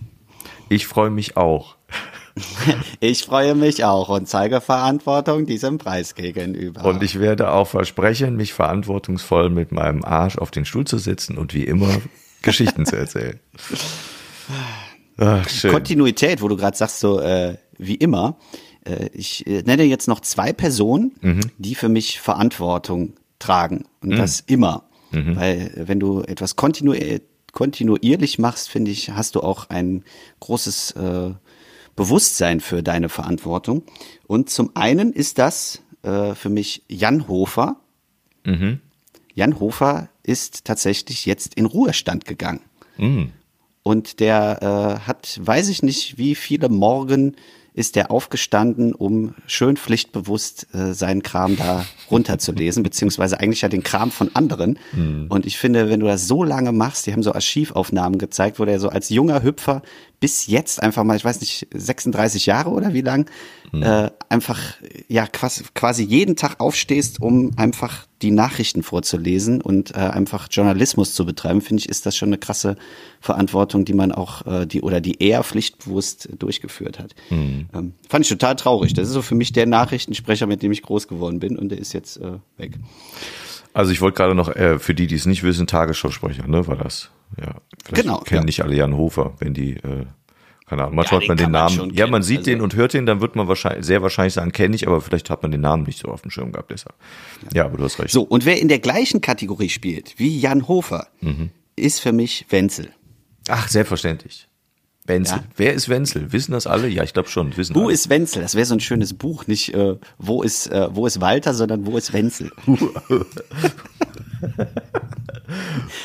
Ich freue mich auch. ich freue mich auch und zeige Verantwortung diesem Preis gegenüber. Und ich werde auch versprechen, mich verantwortungsvoll mit meinem Arsch auf den Stuhl zu sitzen und wie immer Geschichten zu erzählen. Ach. Kontinuität, wo du gerade sagst, so äh, wie immer. Äh, ich äh, nenne jetzt noch zwei Personen, mhm. die für mich Verantwortung tragen und mhm. das immer. Mhm. Weil wenn du etwas kontinu kontinuierlich machst, finde ich, hast du auch ein großes äh, Bewusstsein für deine Verantwortung. Und zum einen ist das äh, für mich Jan Hofer. Mhm. Jan Hofer ist tatsächlich jetzt in Ruhestand gegangen. Mhm. Und der äh, hat, weiß ich nicht, wie viele Morgen ist er aufgestanden, um schön pflichtbewusst äh, seinen Kram da runterzulesen, beziehungsweise eigentlich ja den Kram von anderen. Mhm. Und ich finde, wenn du das so lange machst, die haben so Archivaufnahmen gezeigt, wo der so als junger Hüpfer bis jetzt einfach mal, ich weiß nicht, 36 Jahre oder wie lang, mhm. äh, einfach ja quasi, quasi jeden Tag aufstehst, um einfach die Nachrichten vorzulesen und äh, einfach Journalismus zu betreiben, finde ich, ist das schon eine krasse Verantwortung, die man auch äh, die oder die eher pflichtbewusst durchgeführt hat. Mhm. Ähm, fand ich total traurig. Das ist so für mich der Nachrichtensprecher, mit dem ich groß geworden bin und der ist jetzt äh, weg. Also ich wollte gerade noch, äh, für die, die es nicht wissen, Tagesschausprecher, ne, war das. Ja, vielleicht genau, kennen ja. nicht alle Jan Hofer, wenn die äh, Keine Ahnung, manchmal Ja, hat man den man Namen. schon ja, man sieht also- den und hört den, dann wird man wahrscheinlich, sehr wahrscheinlich sagen, kenne ich, aber vielleicht hat man den Namen nicht so auf dem Schirm gehabt deshalb. Ja, aber du hast recht. So, und wer in der gleichen Kategorie spielt wie Jan Hofer, Mhm. ist für mich Wenzel. Ach, selbstverständlich. Wenzel. Ja. Wer ist Wenzel? Wissen das alle? Ja, ich glaube schon. Wissen Wo alle. ist Wenzel? Das wäre so ein schönes Buch, nicht äh, wo ist äh, wo ist Walter, sondern wo ist Wenzel?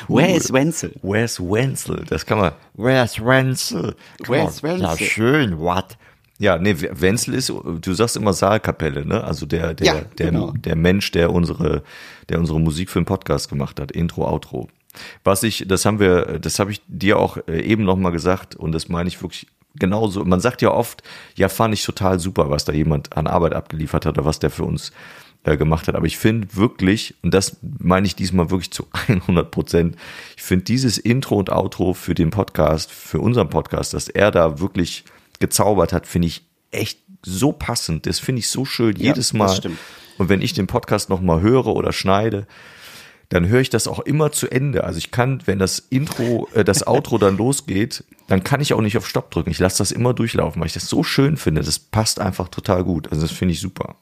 Where is Wenzel? Where's Wenzel? Das kann man. Where's Wenzel? Where's Wenzel? Ja, schön, what? Ja, nee, Wenzel ist, du sagst immer Saalkapelle, ne? Also der, der, Ja, der, genau. der Mensch, der unsere, der unsere Musik für den Podcast gemacht hat. Intro, Outro. Was ich, das haben wir, das habe ich dir auch äh, eben nochmal gesagt und das meine ich wirklich genauso. Man sagt ja oft, ja, fand ich total super, was da jemand an Arbeit abgeliefert hat oder was der für uns äh, gemacht hat. Aber ich finde wirklich, und das meine ich diesmal wirklich zu 100 Prozent, ich finde dieses Intro und Outro für den Podcast, für unseren Podcast, dass er da wirklich gezaubert hat, finde ich echt so passend. Das finde ich so schön Ja, jedes das Mal. stimmt. Und wenn ich den Podcast nochmal höre oder schneide, dann höre ich das auch immer zu Ende. Also ich kann, wenn das Intro, äh, das Outro dann losgeht, dann kann ich auch nicht auf Stopp drücken. Ich lasse das immer durchlaufen, weil ich das so schön finde. Das passt einfach total gut. Also das finde ich super.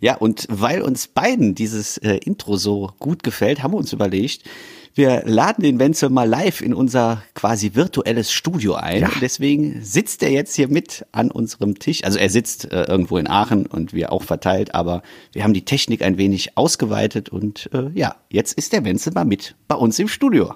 Ja, und weil uns beiden dieses äh, Intro so gut gefällt, haben wir uns überlegt, wir laden den Wenzel mal live in unser quasi virtuelles Studio ein. Ja. Deswegen sitzt er jetzt hier mit an unserem Tisch. Also er sitzt äh, irgendwo in Aachen und wir auch verteilt, aber wir haben die Technik ein wenig ausgeweitet und äh, ja, jetzt ist der Wenzel mal mit bei uns im Studio.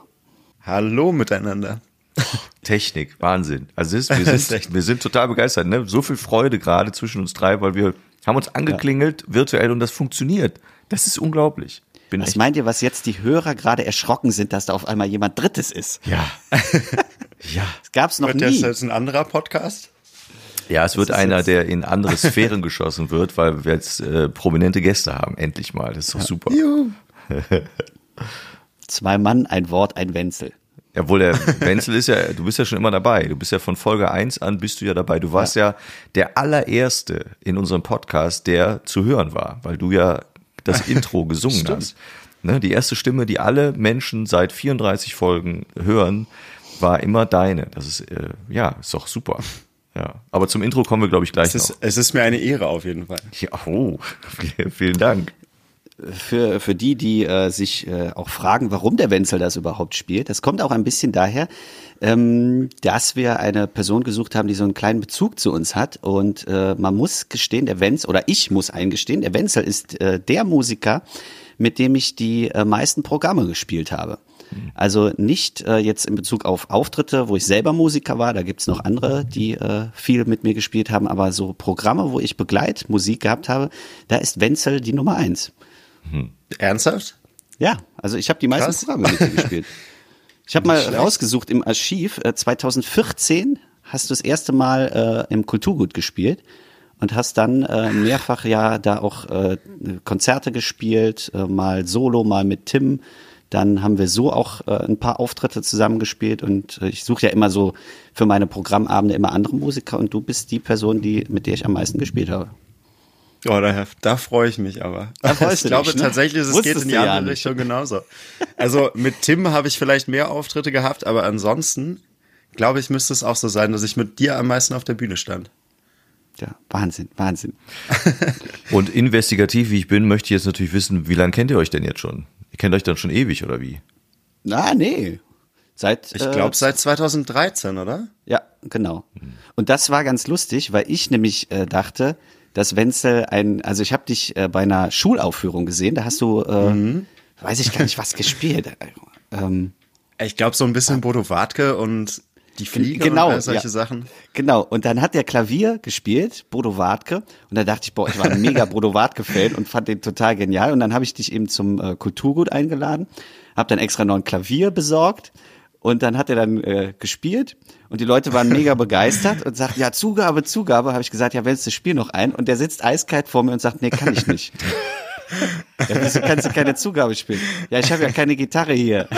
Hallo miteinander. Technik, Wahnsinn. Also es ist, wir, sind, wir sind total begeistert. Ne? So viel Freude gerade zwischen uns drei, weil wir haben uns angeklingelt virtuell und das funktioniert. Das ist unglaublich. Bin Was echt, meint ihr, was jetzt die Hörer gerade erschrocken sind, dass da auf einmal jemand Drittes ist? ja. ja. Das gab's noch Wird das nie. jetzt ein anderer Podcast? Ja, es wird ist einer, jetzt- der in andere Sphären geschossen wird, weil wir jetzt äh, prominente Gäste haben. Endlich mal. Das ist doch super. Juhu. Zwei Mann, ein Wort, ein Wenzel. Obwohl der Wenzel ist ja, du bist ja schon immer dabei. Du bist ja von Folge 1 an bist du ja dabei. Du warst ja, der allererste in unserem Podcast, der zu hören war, weil du ja das Intro gesungen hast. Ne, die erste Stimme, die alle Menschen seit 34 Folgen hören, war immer deine. Das ist, äh, ja, ist doch super. Ja. Aber zum Intro kommen wir, glaube ich, gleich Es ist, noch. es ist mir eine Ehre auf jeden Fall. Ja, oh, vielen Dank. Für, für die, die äh, sich äh, auch fragen, warum der Wenzel das überhaupt spielt, das kommt auch ein bisschen daher, ähm, dass wir eine Person gesucht haben, die so einen kleinen Bezug zu uns hat. Und äh, man muss gestehen, der Wenzel, oder ich muss eingestehen, der Wenzel ist äh, der Musiker, mit dem ich die äh, meisten Programme gespielt habe. Also nicht äh, jetzt in Bezug auf Auftritte, wo ich selber Musiker war, da gibt's noch andere, die äh, viel mit mir gespielt haben, aber so Programme, wo ich Begleitmusik gehabt habe, da ist Wenzel die Nummer eins. Ernsthaft? Ja, also ich habe die meisten Krass. Programme mit dir gespielt. Ich habe mal rausgesucht im Archiv, äh, 2014 hast du das erste Mal äh, im Kulturgut gespielt und hast dann äh, mehrfach ja da auch äh, Konzerte gespielt, äh, mal solo, mal mit Tim. Dann haben wir so auch äh, ein paar Auftritte zusammengespielt und äh, ich suche ja immer so für meine Programmabende immer andere Musiker und du bist die Person, die mit der ich am meisten gespielt habe. Oh, da, da freue ich mich aber. Da freust ich glaube dich, ne? tatsächlich, es Wusstest geht in die ja andere nicht. Richtung genauso. Also mit Tim habe ich vielleicht mehr Auftritte gehabt, aber ansonsten glaube ich, müsste es auch so sein, dass ich mit dir am meisten auf der Bühne stand. Ja, Wahnsinn, Wahnsinn. Und investigativ, wie ich bin, möchte ich jetzt natürlich wissen, wie lange kennt ihr euch denn jetzt schon? Ihr kennt euch dann schon ewig, oder wie? Na, nee. Seit Ich äh, glaube seit 2013, oder? Ja, genau. Und das war ganz lustig, weil ich nämlich äh, dachte, dass Wenzel ein, also ich habe dich äh, bei einer Schulaufführung gesehen, da hast du, äh, weiß ich gar nicht, was gespielt. Ähm, Ich glaube so ein bisschen Bodo Wartke und die Fliege genau, und solche ja. Sachen. genau. Und dann hat der Klavier gespielt, Bodo Wartke. Und da dachte ich, boah, ich war ein mega Bodo Wartke-Fan und fand den total genial. Und dann habe ich dich eben zum äh, Kulturgut eingeladen, habe dann extra noch ein Klavier besorgt. Und dann hat er dann äh, gespielt und die Leute waren mega begeistert und sagten, ja, Zugabe, Zugabe. Habe ich gesagt, ja, willst du Spiel noch ein? Und der sitzt eiskalt vor mir und sagt, nee, kann ich nicht. ja, wieso kannst du keine Zugabe spielen? Ja, ich habe ja keine Gitarre hier.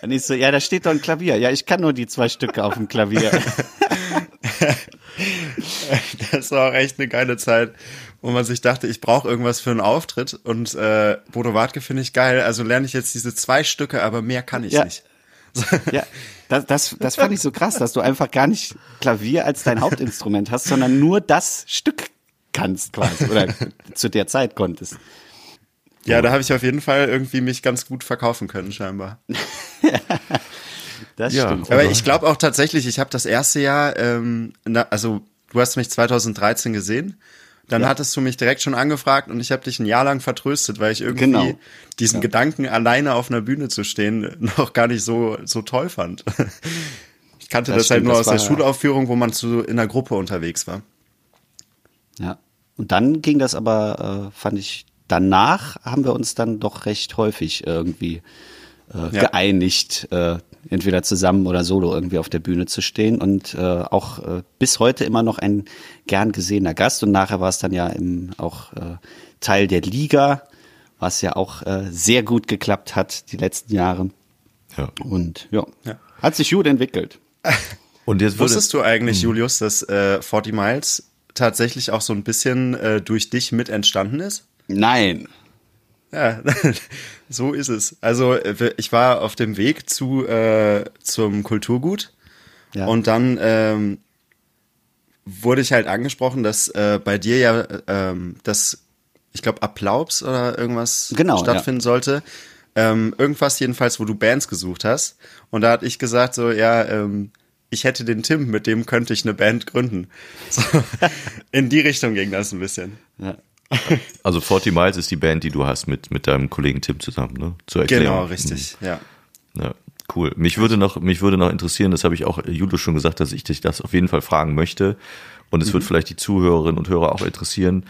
Und ich so, ja, da steht doch ein Klavier. Ja, ich kann nur die zwei Stücke auf dem Klavier. Das war auch echt eine geile Zeit, wo man sich dachte, ich brauche irgendwas für einen Auftritt und äh, Bodo Wartke finde ich geil, also lerne ich jetzt diese zwei Stücke, aber mehr kann ich Ja. nicht. Ja, das, das, das fand ich so krass, dass du einfach gar nicht Klavier als dein Hauptinstrument hast, sondern nur das Stück kannst quasi oder zu der Zeit konntest. Ja, da habe ich auf jeden Fall irgendwie mich ganz gut verkaufen können, scheinbar. Das Ja, stimmt. Aber ich glaube auch tatsächlich, ich habe das erste Jahr, ähm, na, also du hast mich 2013 gesehen, dann Ja. hattest du mich direkt schon angefragt und ich habe dich ein Jahr lang vertröstet, weil ich irgendwie Genau. diesen Gedanken, alleine auf einer Bühne zu stehen, noch gar nicht so, so toll fand. Ich kannte Das das, halt stimmt, nur das aus der Schulaufführung, wo man zu, in der Gruppe unterwegs war. Ja. Und dann ging das aber, äh, fand ich, danach haben wir uns dann doch recht häufig irgendwie äh, Ja. geeinigt, äh, entweder zusammen oder solo irgendwie auf der Bühne zu stehen und äh, auch äh, bis heute immer noch ein gern gesehener Gast und nachher war es dann ja im, auch äh, Teil der Liga, was ja auch äh, sehr gut geklappt hat die letzten Jahre Ja. und ja, Ja. hat sich gut entwickelt. Und jetzt Wusstest du eigentlich, Julius, dass äh, 40 Miles tatsächlich auch so ein bisschen äh, durch dich mit entstanden ist? Nein. Ja, so ist es. Also äh, ich war auf dem Weg zu äh, zum Kulturgut Ja. und dann ähm, wurde ich halt angesprochen, dass äh, bei dir ja ähm, das, ich glaube Applaus oder irgendwas Genau, stattfinden sollte. Ähm, irgendwas jedenfalls, wo du Bands gesucht hast. Und da hatte ich gesagt so, ja, ähm, ich hätte den Tim, mit dem könnte ich eine Band gründen. So, in die Richtung ging das ein bisschen. Ja. also 40 Miles ist die Band, die du hast mit, mit deinem Kollegen Tim zusammen, ne? Zur Erklärung. Genau, richtig, ja. Ja, cool. Mich würde noch, mich würde noch interessieren, das habe ich auch Julius schon gesagt, dass ich dich das auf jeden Fall fragen möchte. Und es wird vielleicht die Zuhörerinnen und Hörer auch interessieren.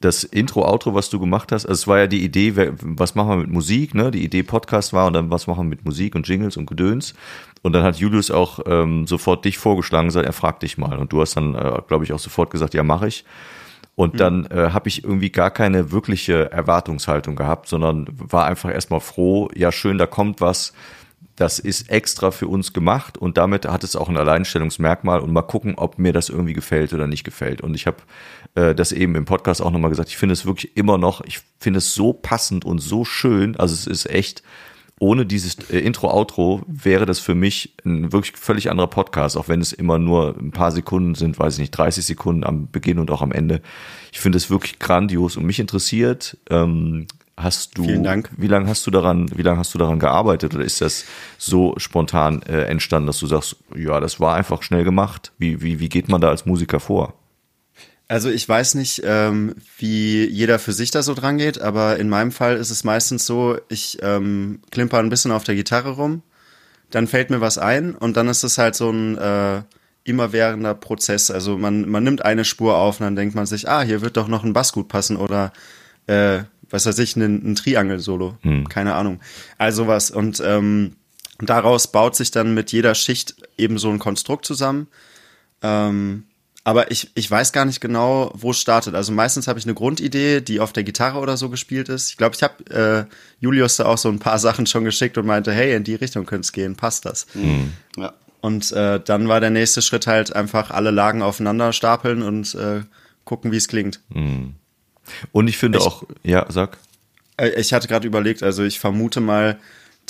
Das Intro, Outro, was du gemacht hast, also es war ja die Idee, was machen wir mit Musik, ne? Die Idee Podcast war und dann was machen wir mit Musik und Jingles und Gedöns. Und dann hat Julius auch ähm, sofort dich vorgeschlagen, gesagt, er fragt dich mal. Und du hast dann, äh, glaube ich, auch sofort gesagt, ja, mache ich. Und dann äh, habe ich irgendwie gar keine wirkliche Erwartungshaltung gehabt, sondern war einfach erstmal froh, ja schön, da kommt was, das ist extra für uns gemacht und damit hat es auch ein Alleinstellungsmerkmal und mal gucken, ob mir das irgendwie gefällt oder nicht gefällt. Und ich habe äh, das eben im Podcast auch nochmal gesagt, ich finde es wirklich immer noch, ich finde es so passend und so schön, also es ist echt, ohne dieses äh, Intro-Outro wäre das für mich ein wirklich völlig anderer Podcast, auch wenn es immer nur ein paar Sekunden sind, weiß ich nicht, 30 Sekunden am Beginn und auch am Ende. Ich finde es wirklich grandios und mich interessiert, ähm, hast du, Vielen Dank. wie lange hast du daran, wie lange hast du daran gearbeitet oder ist das so spontan äh, entstanden, dass du sagst, ja, das war einfach schnell gemacht? Wie, wie, wie geht man da als Musiker vor? Also ich weiß nicht, ähm, wie jeder für sich da so dran geht, aber in meinem Fall ist es meistens so, ich ähm, klimper ein bisschen auf der Gitarre rum, dann fällt mir was ein und dann ist es halt so ein äh, immerwährender Prozess. Also man, man nimmt eine Spur auf und dann denkt man sich, ah, hier wird doch noch ein Bass gut passen oder äh, was weiß ich, ein, ein Triangel-Solo. Keine Ahnung. Also was. Und ähm, daraus baut sich dann mit jeder Schicht eben so ein Konstrukt zusammen. Ähm, aber ich, ich weiß gar nicht genau, wo es startet. Also meistens habe ich eine Grundidee, die auf der Gitarre oder so gespielt ist. Ich glaube, ich habe äh, Julius da auch so ein paar Sachen schon geschickt und meinte, hey, in die Richtung könnte es gehen, passt das. Ja. Und äh, dann war der nächste Schritt halt einfach alle Lagen aufeinander stapeln und äh, gucken, wie es klingt. Und ich finde Ich- auch, ja, sag. Äh, Ich hatte gerade überlegt, also ich vermute mal,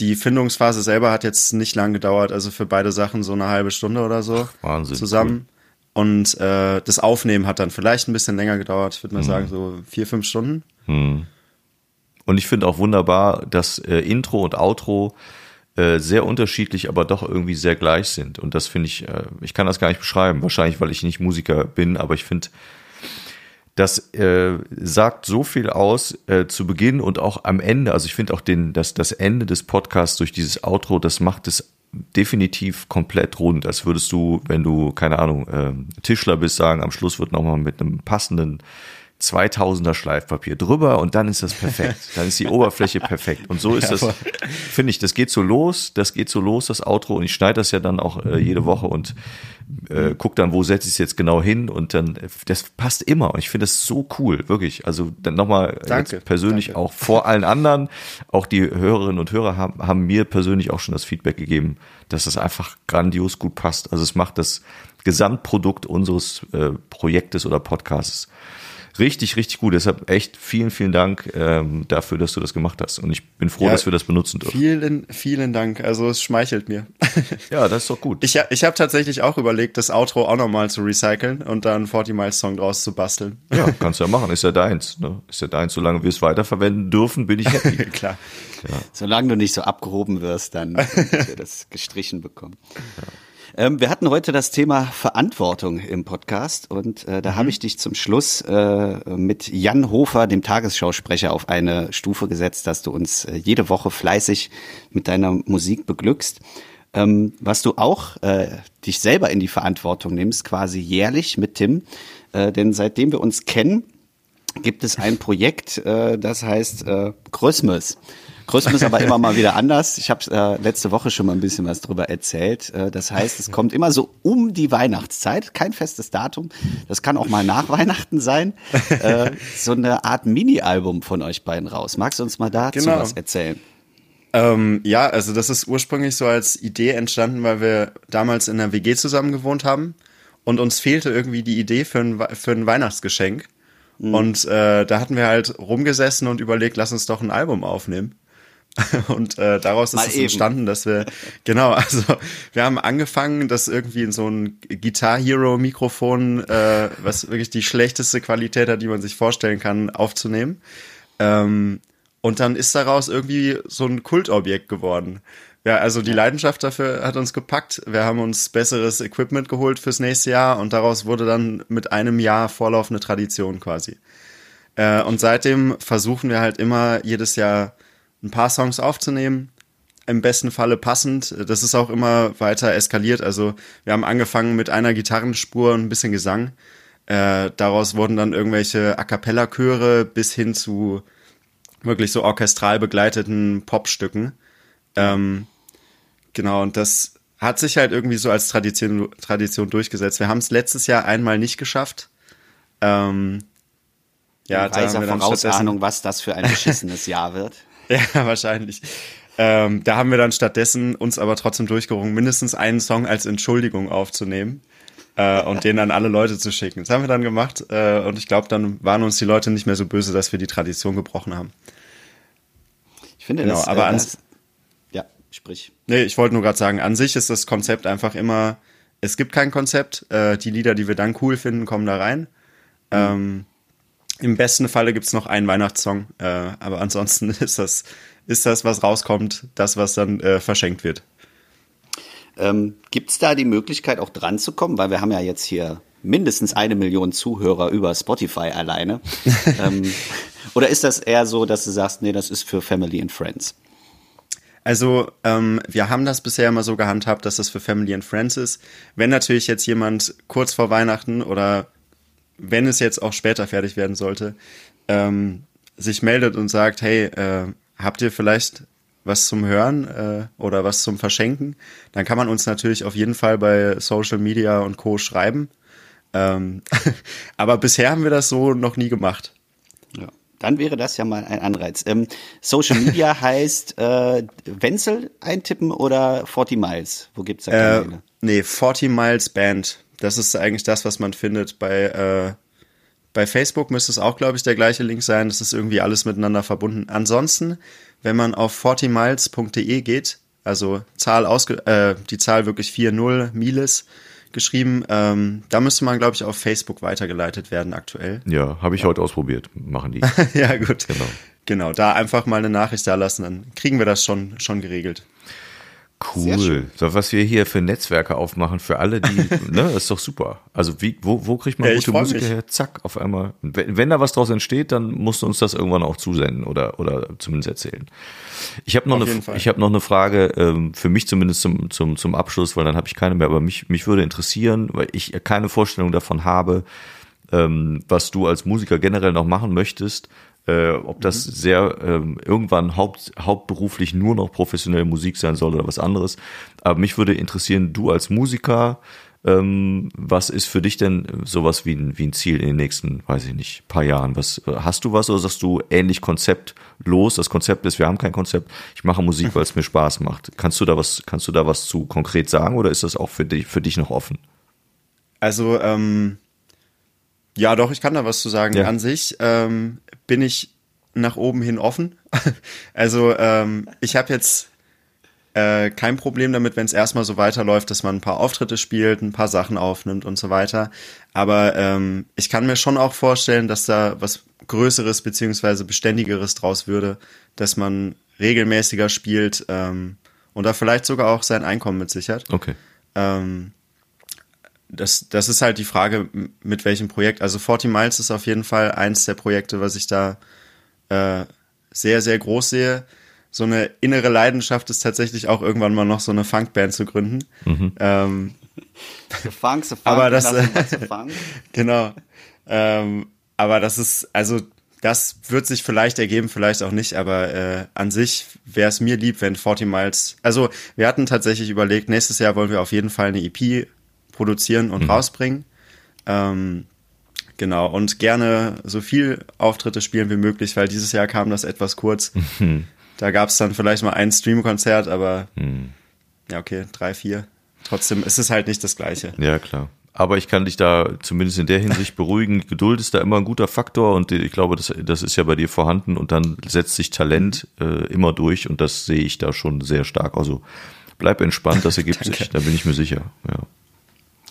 die Findungsphase selber hat jetzt nicht lang gedauert, also für beide Sachen so eine halbe Stunde oder so Wahnsinn, zusammen. Und äh, das Aufnehmen hat dann vielleicht ein bisschen länger gedauert, ich würde mal Mhm. sagen so vier, fünf Stunden. Und ich finde auch wunderbar, dass äh, Intro und Outro äh, sehr unterschiedlich, aber doch irgendwie sehr gleich sind. Und das finde ich, äh, ich kann das gar nicht beschreiben. Wahrscheinlich, weil ich nicht Musiker bin, aber ich finde, das äh, sagt so viel aus äh, zu Beginn und auch am Ende. Also ich finde auch den, das, das Ende des Podcasts durch dieses Outro, das macht es definitiv komplett rund. Als würdest du, wenn du, keine Ahnung, ähm, Tischler bist, sagen, am Schluss wird nochmal mit einem passenden 2000er Schleifpapier drüber und dann ist das perfekt. Dann ist die Oberfläche perfekt. Und so ist das, finde ich, das geht so los, das geht so los, das Outro. Und ich schneide das ja dann auch äh, jede Woche und äh, guck dann, wo setze ich es jetzt genau hin und dann, äh, das passt immer. Und ich finde das so cool, wirklich. Also dann nochmal persönlich danke. auch vor allen anderen, auch die Hörerinnen und Hörer haben, haben mir persönlich auch schon das Feedback gegeben, dass das einfach grandios gut passt. Also es macht das Gesamtprodukt unseres äh, Projektes oder Podcasts Richtig, richtig gut. Deshalb echt vielen, vielen Dank ähm, dafür, dass du das gemacht hast. Und ich bin froh, Ja, dass wir das benutzen dürfen. Vielen, vielen Dank. Also es schmeichelt mir. Ja, das ist doch gut. Ich, ich habe tatsächlich auch überlegt, das Outro auch nochmal zu recyceln und dann 40 Miles Song draus zu basteln. ja, kannst du ja machen. Ist ja deins. Ne? Ist ja deins. Solange wir es weiterverwenden dürfen, bin ich happy. Klar. Solange du nicht so abgehoben wirst, dann dass wir das gestrichen bekommen. Ähm, wir hatten heute das Thema Verantwortung im Podcast und äh, da habe ich dich zum Schluss äh, mit Jan Hofer, dem Tagesschausprecher, auf eine Stufe gesetzt, dass du uns äh, jede Woche fleißig mit deiner Musik beglückst. Ähm, was du auch äh, dich selber in die Verantwortung nimmst, quasi jährlich mit Tim. Äh, denn seitdem wir uns kennen, gibt es ein Projekt, äh, das heißt äh, Christmas. Christmas aber immer mal wieder anders. Ich habe äh, letzte Woche schon mal ein bisschen was drüber erzählt. Äh, das heißt, es kommt immer so um die Weihnachtszeit, kein festes Datum. Das kann auch mal nach Weihnachten sein. Äh, so eine Art Mini-Album von euch beiden raus. Magst du uns mal dazu Genau. was erzählen? Ähm, ja, also das ist ursprünglich so als Idee entstanden, weil wir damals in einer WG zusammen gewohnt haben und uns fehlte irgendwie die Idee für ein, für ein Weihnachtsgeschenk. Und äh, da hatten wir halt rumgesessen und überlegt, lass uns doch ein Album aufnehmen. Und äh, daraus ist es entstanden, dass wir, genau, also wir haben angefangen, das irgendwie in so ein Guitar Hero Mikrofon, äh, was wirklich die schlechteste Qualität hat, die man sich vorstellen kann, aufzunehmen. Ähm, und dann ist daraus irgendwie so ein Kultobjekt geworden. Ja, also die Leidenschaft dafür hat uns gepackt. Wir haben uns besseres Equipment geholt fürs nächste Jahr und daraus wurde dann mit einem Jahr vorlaufende Tradition quasi. Äh, und seitdem versuchen wir halt immer jedes Jahr ein paar Songs aufzunehmen. Im besten Falle passend. Das ist auch immer weiter eskaliert. Also wir haben angefangen mit einer Gitarrenspur und ein bisschen Gesang. Äh, daraus wurden dann irgendwelche A cappella Chöre bis hin zu wirklich so orchestral begleiteten Popstücken. Ähm, genau, und das hat sich halt irgendwie so als Tradition, Tradition durchgesetzt. Wir haben es letztes Jahr einmal nicht geschafft. Ähm, ja, da Weiser haben wir dann Vorausahnung, was das für ein beschissenes Jahr wird. ja, wahrscheinlich. Ähm, da haben wir dann stattdessen uns aber trotzdem durchgerungen, mindestens einen Song als Entschuldigung aufzunehmen äh, und den an alle Leute zu schicken. Das haben wir dann gemacht äh, und ich glaube, dann waren uns die Leute nicht mehr so böse, dass wir die Tradition gebrochen haben. Ich finde Genau, das, aber äh, an- das, ja, sprich. Nee, ich wollte nur gerade sagen, an sich ist das Konzept einfach immer, es gibt kein Konzept. Äh, die Lieder, die wir dann cool finden, kommen da rein. Ähm, Im besten Falle gibt's noch einen Weihnachtssong, äh, aber ansonsten ist das, ist das, was rauskommt, das, was dann äh, verschenkt wird. Ähm, Gibt es da die Möglichkeit, auch dran zu kommen? Weil wir haben ja jetzt hier mindestens eine Million Zuhörer über Spotify alleine. ähm, oder ist das eher so, dass du sagst, nee, das ist für Family and Friends? Also, ähm, wir haben das bisher immer so gehandhabt, dass das für Family and Friends ist. Wenn natürlich jetzt jemand kurz vor Weihnachten oder wenn es jetzt auch später fertig werden sollte, ähm, sich meldet und sagt, hey, äh, habt ihr vielleicht was zum Hören äh, oder was zum Verschenken, dann kann man uns natürlich auf jeden Fall bei Social Media und Co. schreiben. Ähm, aber bisher haben wir das so noch nie gemacht. Ja. Dann wäre das ja mal ein Anreiz. Ähm, Social Media heißt äh, Wenzel eintippen oder 40 Miles? Wo gibt's da Äh, Kanäle? nee, 40 Miles Band. Das ist eigentlich das, was man findet bei, äh, bei Facebook müsste es auch, glaube ich, der gleiche Link sein. Das ist irgendwie alles miteinander verbunden. Ansonsten, wenn man auf 40miles.de geht, also Zahl ausge äh, die Zahl wirklich 40 Miles geschrieben, ähm, da müsste man, glaube ich, auf Facebook weitergeleitet werden aktuell. Ja, habe ich heute ausprobiert. Machen die. ja, gut. Genau. Genau, da einfach mal eine Nachricht da lassen, dann kriegen wir das schon, schon geregelt. Cool. So, was wir hier für Netzwerke aufmachen für alle, die, ne, ist doch super. Also wie, wo, wo kriegt man Ja, gute Musiker her? Zack, auf einmal. Wenn, wenn da was draus entsteht, dann musst du uns das irgendwann auch zusenden oder, oder zumindest erzählen. Ich habe noch, Auf eine, ich hab noch eine Frage, ähm, für mich zumindest zum, zum, zum Abschluss, weil dann habe ich keine mehr, aber mich, mich würde interessieren, weil ich keine Vorstellung davon habe, ähm, was du als Musiker generell noch machen möchtest, äh, ob das sehr ähm, irgendwann haupt, hauptberuflich nur noch professionelle Musik sein soll oder was anderes. Aber mich würde interessieren, du als Musiker, ähm, was ist für dich denn sowas wie ein, wie ein Ziel in den nächsten, weiß ich nicht, paar Jahren? Was äh, hast du was oder sagst du ähnlich konzeptlos? Das Konzept ist, wir haben kein Konzept. Ich mache Musik, weil es mir Spaß macht. Kannst du da was, kannst du da was zu konkret sagen oder ist das auch für dich, für dich noch offen? Also, ähm, Ja, doch, ich kann da was zu sagen. Ja. An sich ähm, bin ich nach oben hin offen. also ähm, ich habe jetzt äh, kein Problem damit, wenn es erstmal so weiterläuft, dass man ein paar Auftritte spielt, ein paar Sachen aufnimmt und so weiter. Aber ähm, ich kann mir schon auch vorstellen, dass da was Größeres beziehungsweise Beständigeres draus würde, dass man regelmäßiger spielt ähm, und da vielleicht sogar auch sein Einkommen mit sichert. Okay. Ähm, das, das ist halt die Frage, mit welchem Projekt. Also 40 Miles ist auf jeden Fall eins der Projekte, was ich da äh, sehr, sehr groß sehe. So eine innere Leidenschaft ist tatsächlich auch irgendwann mal noch so eine Funkband zu gründen. Ähm, Funk, so Funk, Aber das- Funk. genau. Ähm, aber das ist, also das wird sich vielleicht ergeben, vielleicht auch nicht, aber äh, an sich wäre es mir lieb, wenn 40 Miles, also wir hatten tatsächlich überlegt, nächstes Jahr wollen wir auf jeden Fall eine EP produzieren und rausbringen. Ähm, genau, und gerne so viel Auftritte spielen wie möglich, weil dieses Jahr kam das etwas kurz. Da gab es dann vielleicht mal ein Streamkonzert, aber ja, okay, drei, vier. Trotzdem ist es halt nicht das Gleiche. Ja, klar. Aber ich kann dich da zumindest in der Hinsicht beruhigen. Geduld ist da immer ein guter Faktor und ich glaube, das, das ist ja bei dir vorhanden und dann setzt sich Talent äh, immer durch und das sehe ich da schon sehr stark. Also bleib entspannt, das ergibt sich, da bin ich mir sicher. Ja.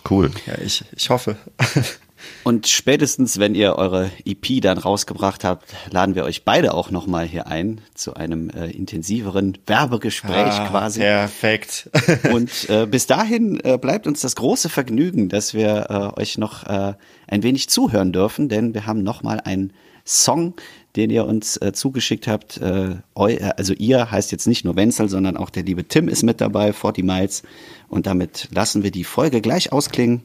Cool. Ja, ich, ich hoffe. Und spätestens, wenn ihr eure EP dann rausgebracht habt, laden wir euch beide auch nochmal hier ein zu einem äh, intensiveren Werbegespräch Ah, quasi. Perfekt. Und äh, bis dahin äh, bleibt uns das große Vergnügen, dass wir äh, euch noch äh, ein wenig zuhören dürfen, denn wir haben nochmal einen Song, den ihr uns äh, zugeschickt habt. Äh, äh, also ihr heißt jetzt nicht nur Wenzel, sondern auch der liebe Tim ist mit dabei, 40 Miles. Und damit lassen wir die Folge gleich ausklingen,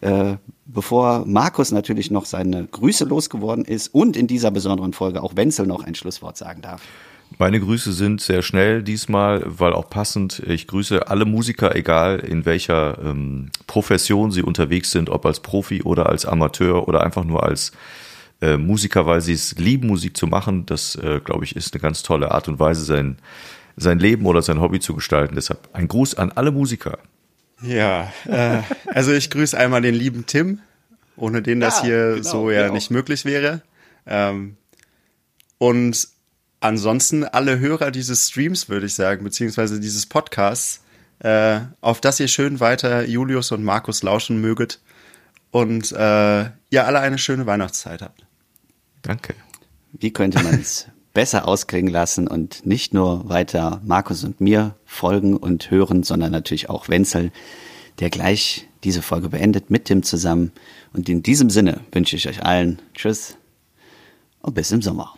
äh, bevor Markus natürlich noch seine Grüße losgeworden ist und in dieser besonderen Folge auch Wenzel noch ein Schlusswort sagen darf. Meine Grüße sind sehr schnell diesmal, weil auch passend. Ich grüße alle Musiker, egal in welcher ähm, Profession sie unterwegs sind, ob als Profi oder als Amateur oder einfach nur als äh, Musiker, weil sie es lieben, Musik zu machen. Das, äh, glaube ich, ist eine ganz tolle Art und Weise, sein, sein Leben oder sein Hobby zu gestalten. Deshalb ein Gruß an alle Musiker. Ja, äh, also ich grüße einmal den lieben Tim, ohne den das Ja, hier genau, so ja genau. nicht möglich wäre. Ähm, und ansonsten alle Hörer dieses Streams, würde ich sagen, beziehungsweise dieses Podcasts, äh, auf das ihr schön weiter Julius und Markus lauschen möget und äh, ihr alle eine schöne Weihnachtszeit habt. Danke. Wie könnte man es besser ausklingen lassen und nicht nur weiter Markus und mir folgen und hören, sondern natürlich auch Wenzel, der gleich diese Folge beendet mit Tim zusammen. Und in diesem Sinne wünsche ich euch allen Tschüss und bis im Sommer.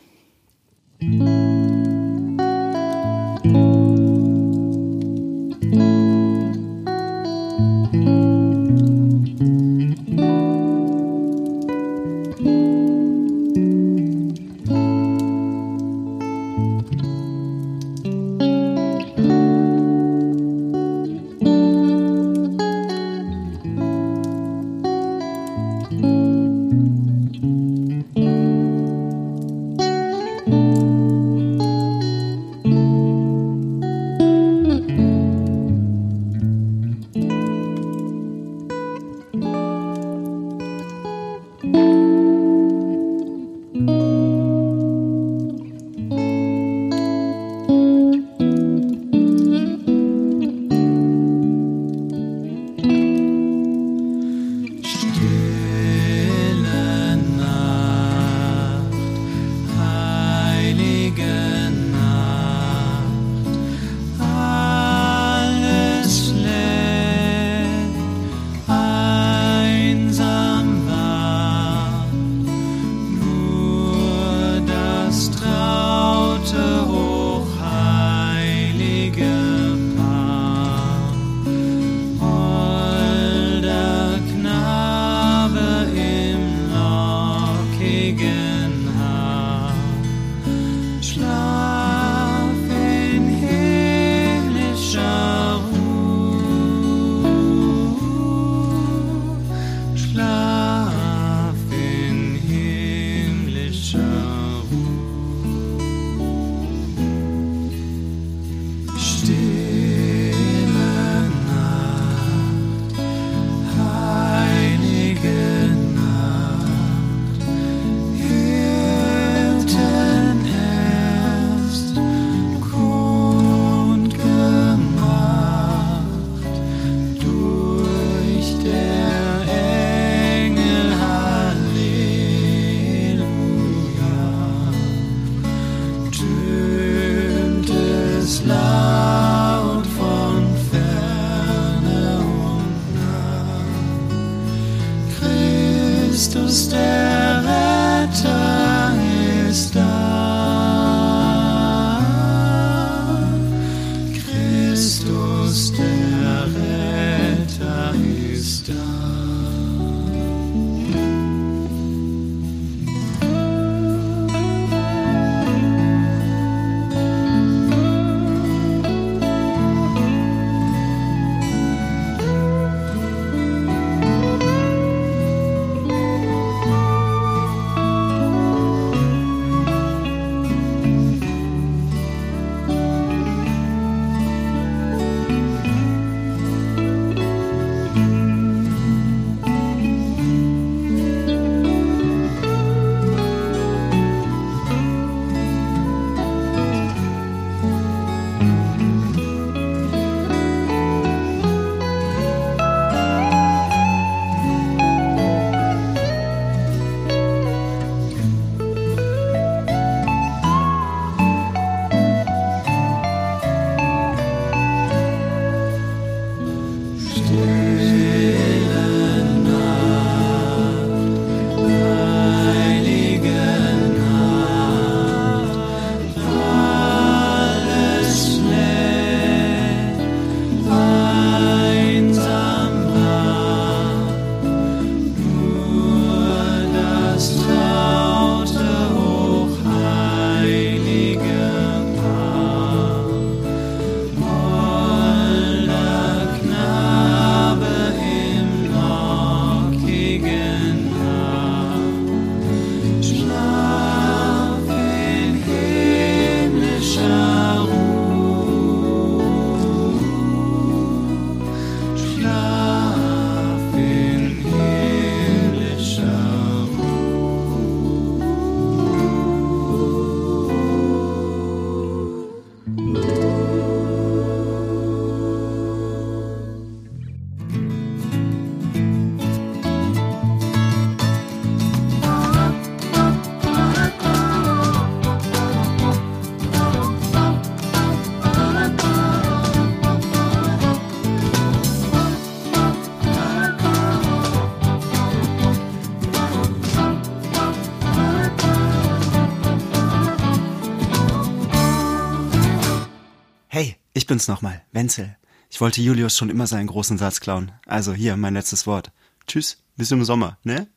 Bin's nochmal, Wenzel. Ich wollte Julius schon immer seinen großen Satz klauen. Also hier, mein letztes Wort. Tschüss, bis im Sommer, ne?